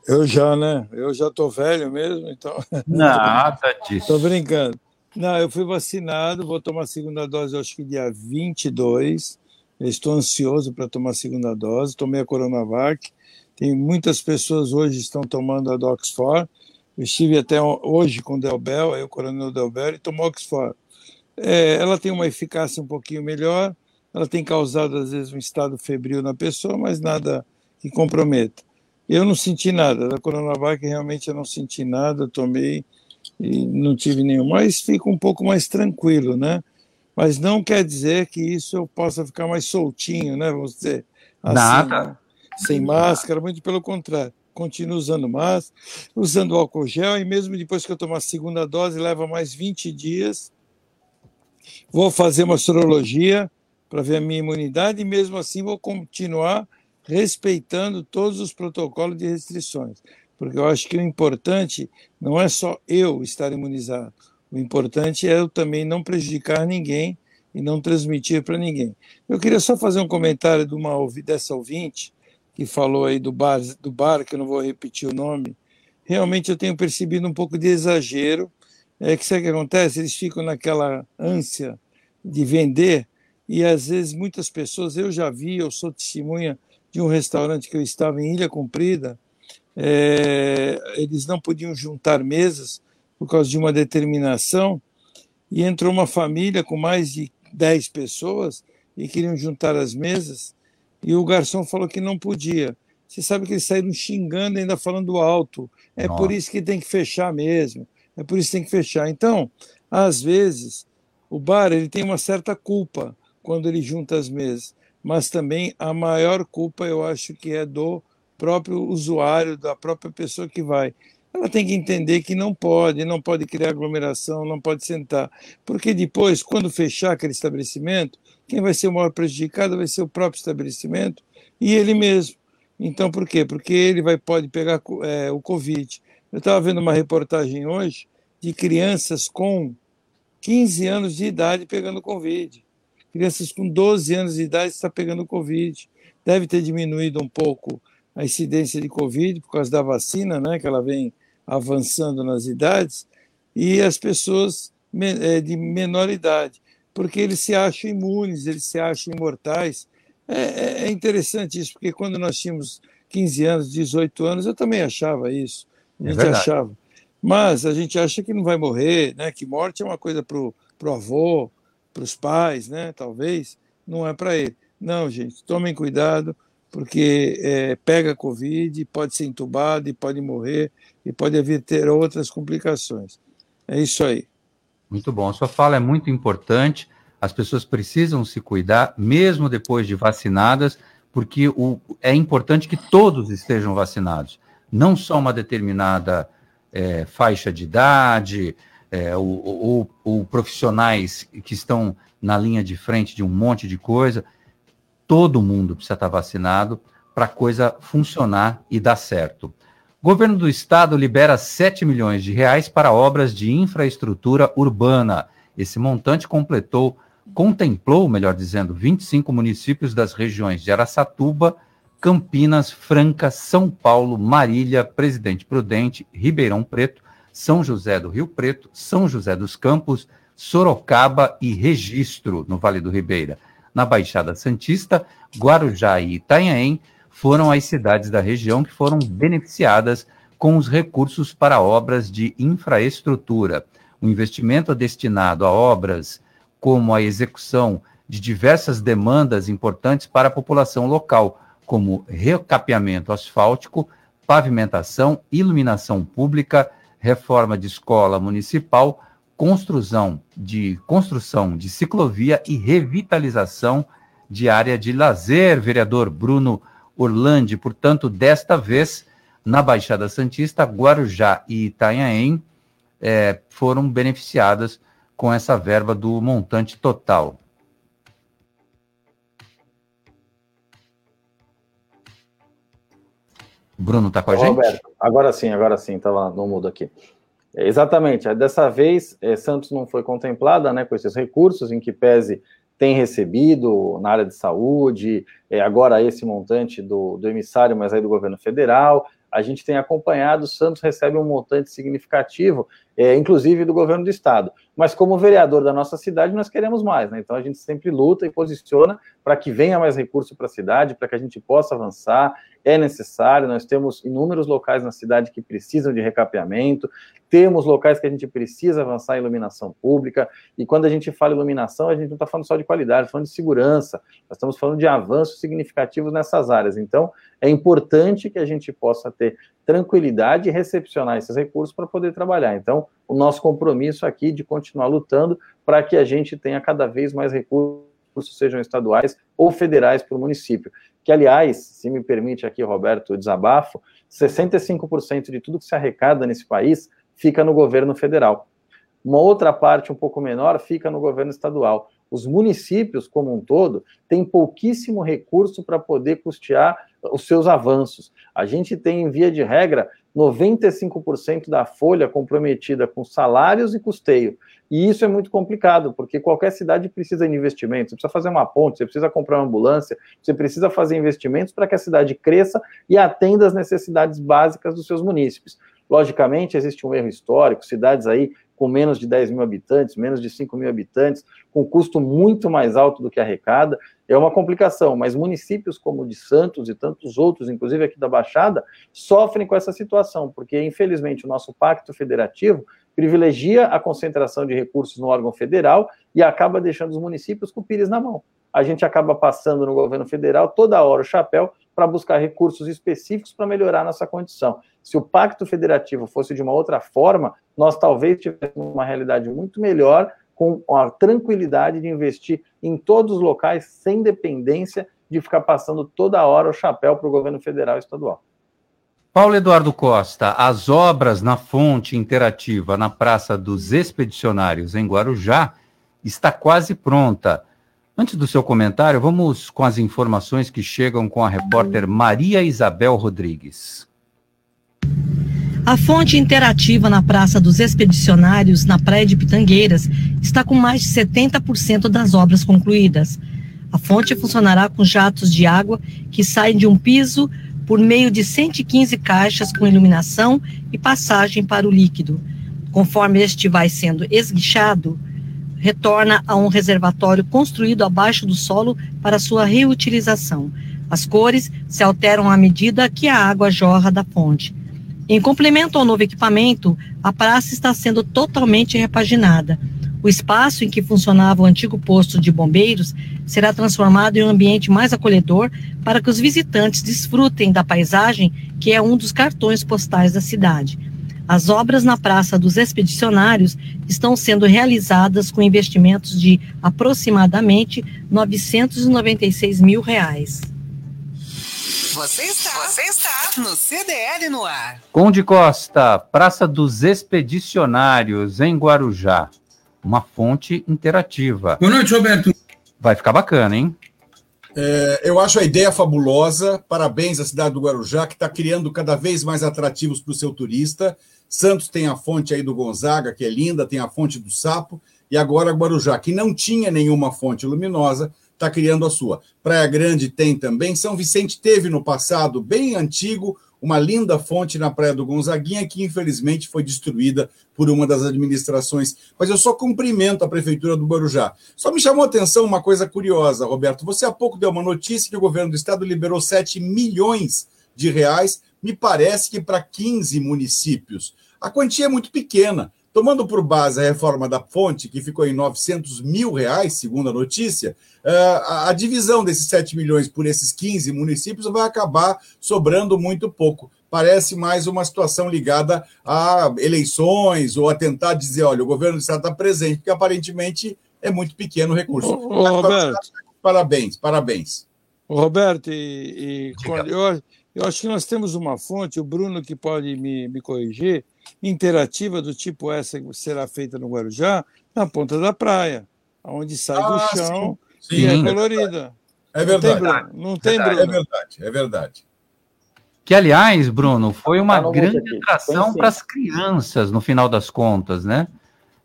Eu já, né? Eu já tô velho mesmo, então. Nada [LAUGHS] disso. Tô brincando. Não, eu fui vacinado, vou tomar a segunda dose, acho que dia 22. Eu estou ansioso para tomar a segunda dose. Tomei a Coronavac. Tem muitas pessoas hoje estão tomando a Doxfor. Eu estive até hoje com o Delbel, aí o coronel Delbel, e tomou Oxford. É, ela tem uma eficácia um pouquinho melhor, ela tem causado, às vezes, um estado febril na pessoa, mas nada que comprometa. Eu não senti nada, da Coronavac realmente eu não senti nada, tomei e não tive nenhum, mas fico um pouco mais tranquilo, né? Mas não quer dizer que isso eu possa ficar mais soltinho, né? Vamos dizer. Assim, nada. Sem máscara, muito pelo contrário continuo usando máscara, usando álcool gel, e mesmo depois que eu tomar a segunda dose, leva mais 20 dias. Vou fazer uma sorologia para ver a minha imunidade, e mesmo assim vou continuar respeitando todos os protocolos de restrições, porque eu acho que o importante não é só eu estar imunizado, o importante é eu também não prejudicar ninguém e não transmitir para ninguém. Eu queria só fazer um comentário de uma, dessa ouvinte, que falou aí do bar, do bar, que eu não vou repetir o nome, realmente eu tenho percebido um pouco de exagero. É que sabe o que acontece? Eles ficam naquela ânsia de vender e às vezes muitas pessoas, eu já vi, eu sou testemunha de um restaurante que eu estava em Ilha Comprida, é, eles não podiam juntar mesas por causa de uma determinação e entrou uma família com mais de 10 pessoas e queriam juntar as mesas e o garçom falou que não podia. Você sabe que eles saíram xingando, ainda falando alto. É Nossa. por isso que tem que fechar mesmo. É por isso que tem que fechar. Então, às vezes, o bar ele tem uma certa culpa quando ele junta as mesas, mas também a maior culpa eu acho que é do próprio usuário, da própria pessoa que vai. Ela tem que entender que não pode, não pode criar aglomeração, não pode sentar, porque depois, quando fechar aquele estabelecimento, quem vai ser o maior prejudicado vai ser o próprio estabelecimento e ele mesmo. Então, por quê? Porque ele vai, pode pegar é, o Covid. Eu estava vendo uma reportagem hoje de crianças com 15 anos de idade pegando Covid. Crianças com 12 anos de idade estão pegando Covid. Deve ter diminuído um pouco a incidência de Covid por causa da vacina, né, que ela vem avançando nas idades, e as pessoas é, de menor idade porque eles se acham imunes, eles se acham imortais. É, é, é interessante isso, porque quando nós tínhamos 15 anos, 18 anos, eu também achava isso. A é gente é achava. Mas a gente acha que não vai morrer, né? que morte é uma coisa para o avô, para os pais, né? talvez, não é para ele. Não, gente, tomem cuidado, porque é, pega Covid, pode ser entubado e pode morrer, e pode haver ter outras complicações. É isso aí. Muito bom. A sua fala é muito importante. As pessoas precisam se cuidar, mesmo depois de vacinadas, porque o, é importante que todos estejam vacinados. Não só uma determinada é, faixa de idade, é, ou, ou, ou profissionais que estão na linha de frente de um monte de coisa. Todo mundo precisa estar vacinado para a coisa funcionar e dar certo. Governo do Estado libera 7 milhões de reais para obras de infraestrutura urbana. Esse montante completou, contemplou, melhor dizendo, 25 municípios das regiões de Araçatuba, Campinas, Franca, São Paulo, Marília, Presidente Prudente, Ribeirão Preto, São José do Rio Preto, São José dos Campos, Sorocaba e Registro, no Vale do Ribeira. Na Baixada Santista, Guarujá e Itanhaém, foram as cidades da região que foram beneficiadas com os recursos para obras de infraestrutura. O investimento destinado a obras como a execução de diversas demandas importantes para a população local, como recapeamento asfáltico, pavimentação, iluminação pública, reforma de escola municipal, construção de construção de ciclovia e revitalização de área de lazer. Vereador Bruno Orlando, portanto, desta vez, na Baixada Santista, Guarujá e Itanhaém é, foram beneficiadas com essa verba do montante total. Bruno está com a Roberto, gente? Agora sim, agora sim, estava no mudo aqui. É, exatamente, dessa vez é, Santos não foi contemplada né, com esses recursos, em que pese tem recebido na área de saúde, é, agora esse montante do, do emissário, mas aí do governo federal. A gente tem acompanhado, o Santos recebe um montante significativo, é, inclusive do governo do estado. mas como vereador da nossa cidade, nós queremos mais, né? Então a gente sempre luta e posiciona para que venha mais recurso para a cidade, para que a gente possa avançar. É necessário, nós temos inúmeros locais na cidade que precisam de recapeamento, temos locais que a gente precisa avançar em iluminação pública, e quando a gente fala iluminação, a gente não está falando só de qualidade, falando de segurança, nós estamos falando de avanços significativos nessas áreas. Então, é importante que a gente possa ter tranquilidade e recepcionar esses recursos para poder trabalhar. Então, o nosso compromisso aqui de continuar lutando para que a gente tenha cada vez mais recursos, sejam estaduais ou federais para o município. Que, aliás, se me permite aqui, Roberto, o desabafo, 65% de tudo que se arrecada nesse país fica no governo federal. Uma outra parte, um pouco menor, fica no governo estadual. Os municípios, como um todo, têm pouquíssimo recurso para poder custear os seus avanços. A gente tem, em via de regra, 95% da folha comprometida com salários e custeio. E isso é muito complicado, porque qualquer cidade precisa de investimentos. Você precisa fazer uma ponte, você precisa comprar uma ambulância, você precisa fazer investimentos para que a cidade cresça e atenda às necessidades básicas dos seus munícipes. Logicamente, existe um erro histórico, cidades aí com menos de 10 mil habitantes, menos de 5 mil habitantes, com custo muito mais alto do que arrecada, é uma complicação, mas municípios como o de Santos e tantos outros, inclusive aqui da Baixada, sofrem com essa situação, porque infelizmente o nosso pacto federativo privilegia a concentração de recursos no órgão federal e acaba deixando os municípios com o pires na mão. A gente acaba passando no governo federal toda hora o chapéu para buscar recursos específicos para melhorar nossa condição. Se o pacto federativo fosse de uma outra forma, nós talvez tivéssemos uma realidade muito melhor, com a tranquilidade de investir em todos os locais, sem dependência de ficar passando toda hora o chapéu para o governo federal e estadual. Paulo Eduardo Costa, as obras na fonte interativa na Praça dos Expedicionários, em Guarujá, está quase pronta. Antes do seu comentário, vamos com as informações que chegam com a repórter Maria Isabel Rodrigues. A fonte interativa na Praça dos Expedicionários, na Praia de Pitangueiras, está com mais de 70% das obras concluídas. A fonte funcionará com jatos de água que saem de um piso por meio de 115 caixas com iluminação e passagem para o líquido. Conforme este vai sendo esguichado, retorna a um reservatório construído abaixo do solo para sua reutilização. As cores se alteram à medida que a água jorra da fonte. Em complemento ao novo equipamento, a praça está sendo totalmente repaginada. O espaço em que funcionava o antigo posto de bombeiros será transformado em um ambiente mais acolhedor para que os visitantes desfrutem da paisagem, que é um dos cartões postais da cidade. As obras na Praça dos Expedicionários estão sendo realizadas com investimentos de aproximadamente 996 mil reais. Você está, você está no CDL no ar. Conde Costa, Praça dos Expedicionários, em Guarujá. Uma fonte interativa. Boa noite, Roberto. Vai ficar bacana, hein? É, eu acho a ideia fabulosa. Parabéns à cidade do Guarujá, que está criando cada vez mais atrativos para o seu turista. Santos tem a fonte aí do Gonzaga, que é linda, tem a fonte do Sapo, e agora Guarujá, que não tinha nenhuma fonte luminosa, está criando a sua. Praia Grande tem também. São Vicente teve no passado, bem antigo, uma linda fonte na Praia do Gonzaguinha, que infelizmente foi destruída por uma das administrações. Mas eu só cumprimento a Prefeitura do Guarujá. Só me chamou a atenção uma coisa curiosa, Roberto. Você há pouco deu uma notícia que o governo do estado liberou 7 milhões de reais, me parece que para 15 municípios. A quantia é muito pequena. Tomando por base a reforma da fonte, que ficou em 900 mil reais, segundo a notícia, eh, a divisão desses 7 milhões por esses 15 municípios vai acabar sobrando muito pouco. Parece mais uma situação ligada a eleições ou a tentar dizer: olha, o governo do Estado está presente, porque aparentemente é muito pequeno o recurso. Ô, ô, Roberto. Parabéns, parabéns. Ô, Roberto, e, e eu, eu acho que nós temos uma fonte, o Bruno que pode me, me corrigir, interativa do tipo essa que será feita no Guarujá, na ponta da praia, onde sai ah, do chão sim, sim, e é colorida. É verdade. Não tem, Bruno. É verdade, é verdade. Que, aliás, Bruno, foi uma tá grande atração para as crianças, no final das contas, né?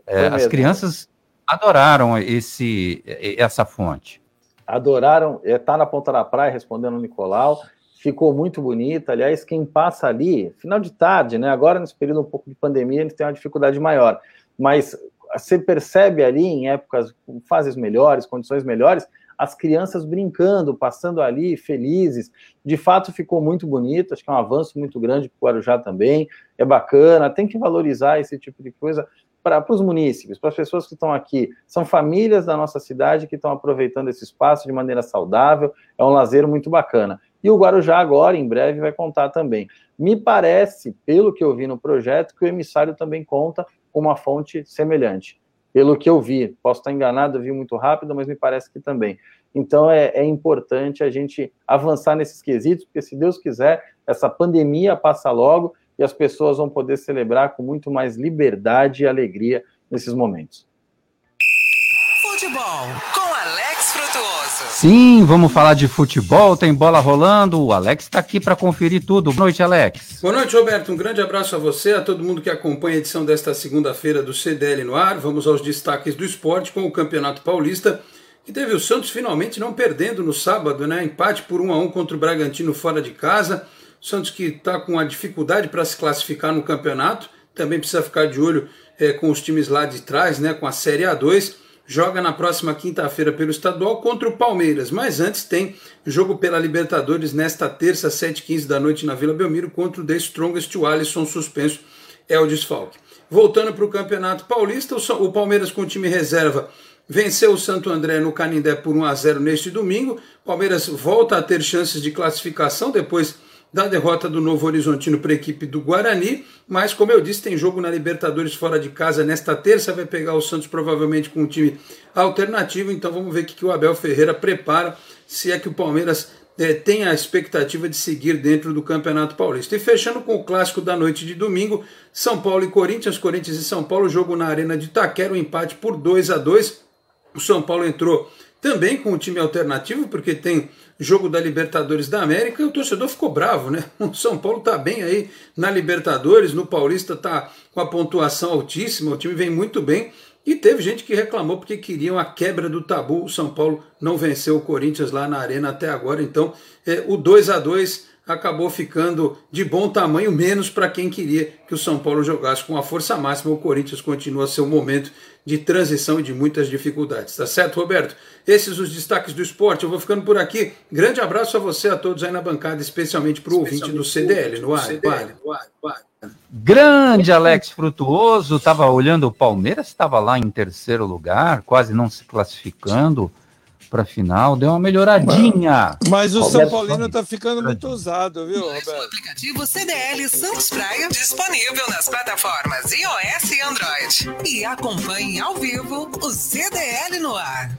É, as crianças adoraram esse, essa fonte. Adoraram, está na ponta da praia, respondendo o Nicolau ficou muito bonita. Aliás, quem passa ali, final de tarde, né? Agora, nesse período um pouco de pandemia, eles têm uma dificuldade maior. Mas você percebe ali em épocas, fases melhores, condições melhores, as crianças brincando, passando ali felizes. De fato, ficou muito bonito. Acho que é um avanço muito grande para o Guarujá também. É bacana, tem que valorizar esse tipo de coisa para os munícipes, para as pessoas que estão aqui. São famílias da nossa cidade que estão aproveitando esse espaço de maneira saudável. É um lazer muito bacana. E o Guarujá agora, em breve, vai contar também. Me parece, pelo que eu vi no projeto, que o emissário também conta com uma fonte semelhante. Pelo que eu vi, posso estar enganado, eu vi muito rápido, mas me parece que também. Então é, é importante a gente avançar nesses quesitos, porque se Deus quiser, essa pandemia passa logo e as pessoas vão poder celebrar com muito mais liberdade e alegria nesses momentos. Futebol. Sim, vamos falar de futebol, tem bola rolando. O Alex está aqui para conferir tudo. Boa noite, Alex. Boa noite, Roberto. Um grande abraço a você, a todo mundo que acompanha a edição desta segunda-feira do CDL no ar. Vamos aos destaques do esporte com o Campeonato Paulista, que teve o Santos finalmente não perdendo no sábado, né? Empate por 1 a 1 contra o Bragantino fora de casa. Santos que está com a dificuldade para se classificar no campeonato, também precisa ficar de olho é, com os times lá de trás, né, com a Série A2. Joga na próxima quinta-feira pelo estadual contra o Palmeiras, mas antes tem jogo pela Libertadores nesta terça, 7h15 da noite na Vila Belmiro contra o The Strongest, o Alisson suspenso é o desfalque. Voltando para o Campeonato Paulista, o Palmeiras com o time reserva venceu o Santo André no Canindé por 1 a 0 neste domingo. Palmeiras volta a ter chances de classificação depois da derrota do Novo Horizontino para a equipe do Guarani, mas como eu disse, tem jogo na Libertadores fora de casa nesta terça, vai pegar o Santos provavelmente com um time alternativo, então vamos ver o que o Abel Ferreira prepara, se é que o Palmeiras é, tem a expectativa de seguir dentro do Campeonato Paulista. E fechando com o clássico da noite de domingo, São Paulo e Corinthians, Corinthians e São Paulo, jogo na Arena de Itaquera, um empate por 2 a 2 O São Paulo entrou também com o time alternativo, porque tem jogo da Libertadores da América, e o torcedor ficou bravo, né? [LAUGHS] O São Paulo tá bem aí na Libertadores, no Paulista tá com a pontuação altíssima, o time vem muito bem. E teve gente que reclamou porque queriam a quebra do tabu. O São Paulo não venceu o Corinthians lá na Arena até agora. Então, é, o 2 a 2 acabou ficando de bom tamanho, menos para quem queria que o São Paulo jogasse com a força máxima. O Corinthians continua seu momento de transição e de muitas dificuldades. Tá certo, Roberto? Esses os destaques do esporte. Eu vou ficando por aqui. Grande abraço a você, a todos aí na bancada, especialmente para o ouvinte do CDL no ar. CDL, no ar, no ar. Grande Alex Frutuoso, estava olhando o Palmeiras, estava lá em terceiro lugar, quase não se classificando para a final, deu uma melhoradinha. Mas, mas o São Paulino está ficando muito usado, viu, Roberto? O aplicativo CDL Santos Praia disponível nas plataformas iOS e Android. E acompanhe ao vivo o CDL no ar.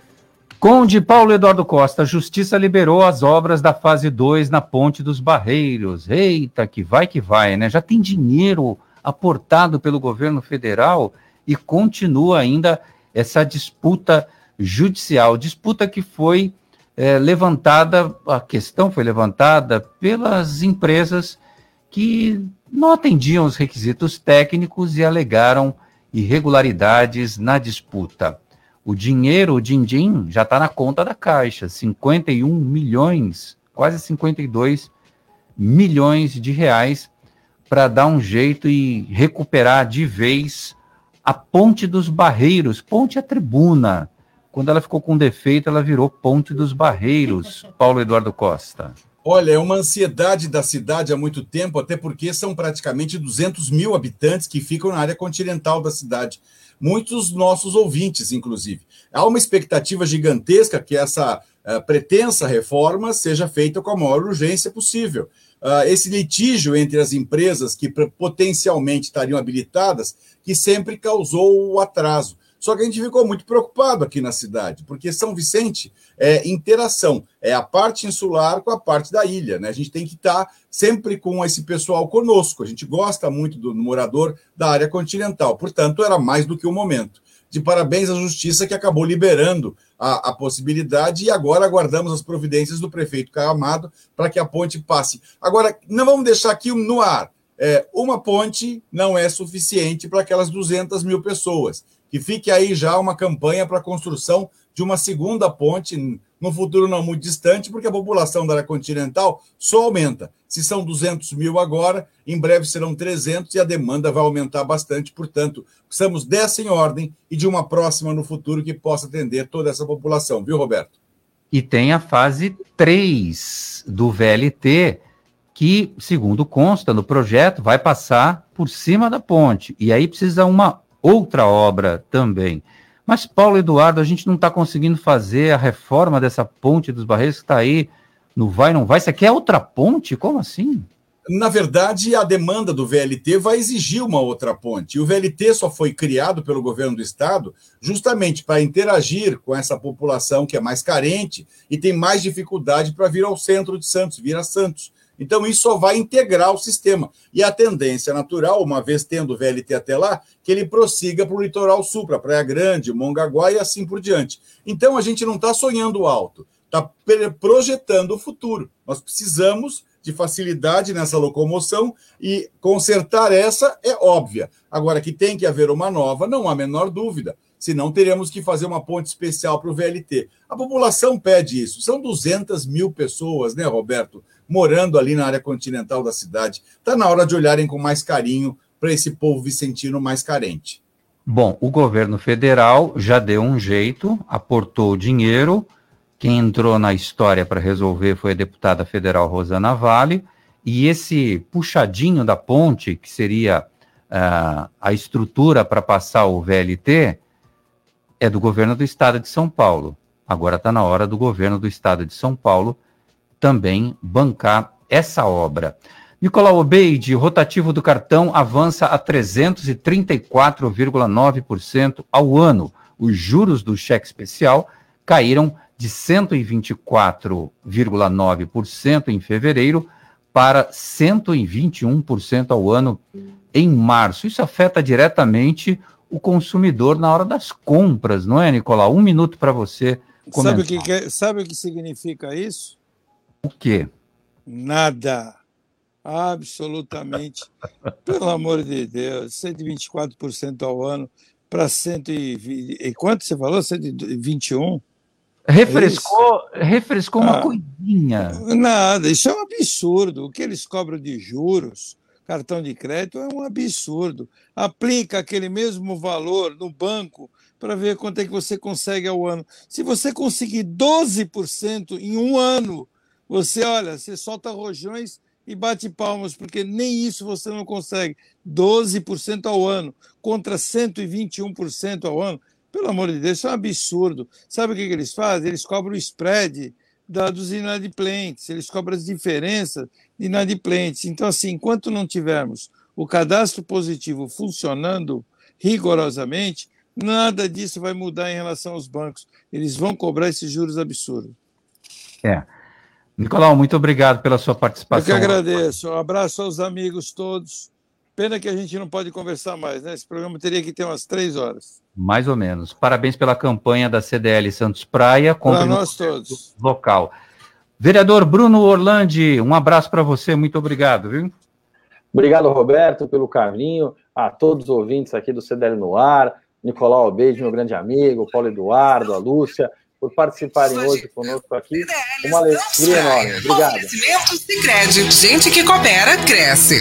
Conde Paulo Eduardo Costa, a Justiça liberou as obras da fase 2 na Ponte dos Barreiros. Eita, que vai que vai, né? Já tem dinheiro aportado pelo governo federal e continua ainda essa disputa judicial, disputa que foi é, levantada, a questão foi levantada pelas empresas que não atendiam os requisitos técnicos e alegaram irregularidades na disputa. O dinheiro, o din-din, já está na conta da Caixa, 51 milhões, quase 52 milhões de reais, para dar um jeito e recuperar de vez a Ponte dos Barreiros, Ponte à Tribuna, quando ela ficou com defeito, ela virou Ponte dos Barreiros, Paulo Eduardo Costa. Olha, é uma ansiedade da cidade há muito tempo, até porque são praticamente 200 mil habitantes que ficam na área continental da cidade. Muitos nossos ouvintes, inclusive. Há uma expectativa gigantesca que essa uh, pretensa reforma seja feita com a maior urgência possível. Uh, esse litígio entre as empresas que potencialmente estariam habilitadas, que sempre causou o atraso. Só que a gente ficou muito preocupado aqui na cidade, porque São Vicente é interação, é a parte insular com a parte da ilha, né? A gente tem que estar tá sempre com esse pessoal conosco. A gente gosta muito do morador da área continental, portanto, era mais do que o momento. De parabéns à justiça que acabou liberando a, a possibilidade e agora aguardamos as providências do prefeito Caio Amado para que a ponte passe. Agora, não vamos deixar aqui no ar. É, uma ponte não é suficiente para aquelas 200 mil pessoas que fique aí já uma campanha para a construção de uma segunda ponte no futuro não muito distante, porque a população da área continental só aumenta. Se são 200 mil agora, em breve serão 300 e a demanda vai aumentar bastante. Portanto, precisamos dessa em ordem e de uma próxima no futuro que possa atender toda essa população, viu, Roberto? E tem a fase 3 do VLT, que, segundo consta no projeto, vai passar por cima da ponte. E aí precisa uma outra obra também. Mas, Paulo Eduardo, a gente não está conseguindo fazer a reforma dessa ponte dos Barreiros que está aí no vai, não vai. Você quer outra ponte? Como assim? Na verdade, a demanda do VLT vai exigir uma outra ponte. E o VLT só foi criado pelo governo do estado justamente para interagir com essa população que é mais carente e tem mais dificuldade para vir ao centro de Santos, vir a Santos. Então, isso só vai integrar o sistema. E a tendência natural, uma vez tendo o VLT até lá, que ele prossiga para o litoral sul, para Praia Grande, Mongaguá e assim por diante. Então, a gente não está sonhando alto, está projetando o futuro. Nós precisamos de facilidade nessa locomoção e consertar essa é óbvia. Agora, que tem que haver uma nova, não há a menor dúvida. Senão, teremos que fazer uma ponte especial para o VLT. A população pede isso. São 200 mil pessoas, né, Roberto? Morando ali na área continental da cidade. Está na hora de olharem com mais carinho para esse povo vicentino mais carente. Bom, o governo federal já deu um jeito, aportou dinheiro. Quem entrou na história para resolver foi a deputada federal Rosana Vale. E esse puxadinho da ponte, que seria uh, a estrutura para passar o VLT, é do governo do estado de São Paulo. Agora está na hora do governo do estado de São Paulo também bancar essa obra. Nicolau Obeide, rotativo do cartão avança a 334,9% ao ano. Os juros do cheque especial caíram de 124,9% em fevereiro para 121% ao ano em março. Isso afeta diretamente o consumidor na hora das compras, não é, Nicolau? Um minuto para você comentar. Sabe o que, é, sabe o que significa isso? O quê? Nada. Absolutamente. Pelo amor de Deus, 124% ao ano para 120. E quanto você falou? 121? Refrescou, é refrescou uma ah, coisinha. Nada, isso é um absurdo. O que eles cobram de juros, cartão de crédito, é um absurdo. Aplica aquele mesmo valor no banco para ver quanto é que você consegue ao ano. Se você conseguir 12% em um ano, você, olha, você solta rojões e bate palmas, porque nem isso você não consegue. 12% ao ano contra 121% ao ano. Pelo amor de Deus, isso é um absurdo. Sabe o que, que eles fazem? Eles cobram o spread da, dos inadimplentes, eles cobram as diferenças de inadimplentes. Então, assim, enquanto não tivermos o cadastro positivo funcionando rigorosamente, nada disso vai mudar em relação aos bancos. Eles vão cobrar esses juros absurdos. É. Nicolau, muito obrigado pela sua participação. Eu que agradeço. Um abraço aos amigos todos. Pena que a gente não pode conversar mais, né? Esse programa teria que ter umas três horas. Mais ou menos. Parabéns pela campanha da CDL Santos Praia. Para nós todos. Local. Vereador Bruno Orlandi, um abraço para você. Muito obrigado, viu? Obrigado, Roberto, pelo carinho. A todos os ouvintes aqui do CDL no ar. Nicolau beijo, meu grande amigo. Paulo Eduardo, a Lúcia por participarem hoje conosco aqui. Uma alegria enorme. Obrigado. Oferecimento Sicredi. Gente que coopera, cresce.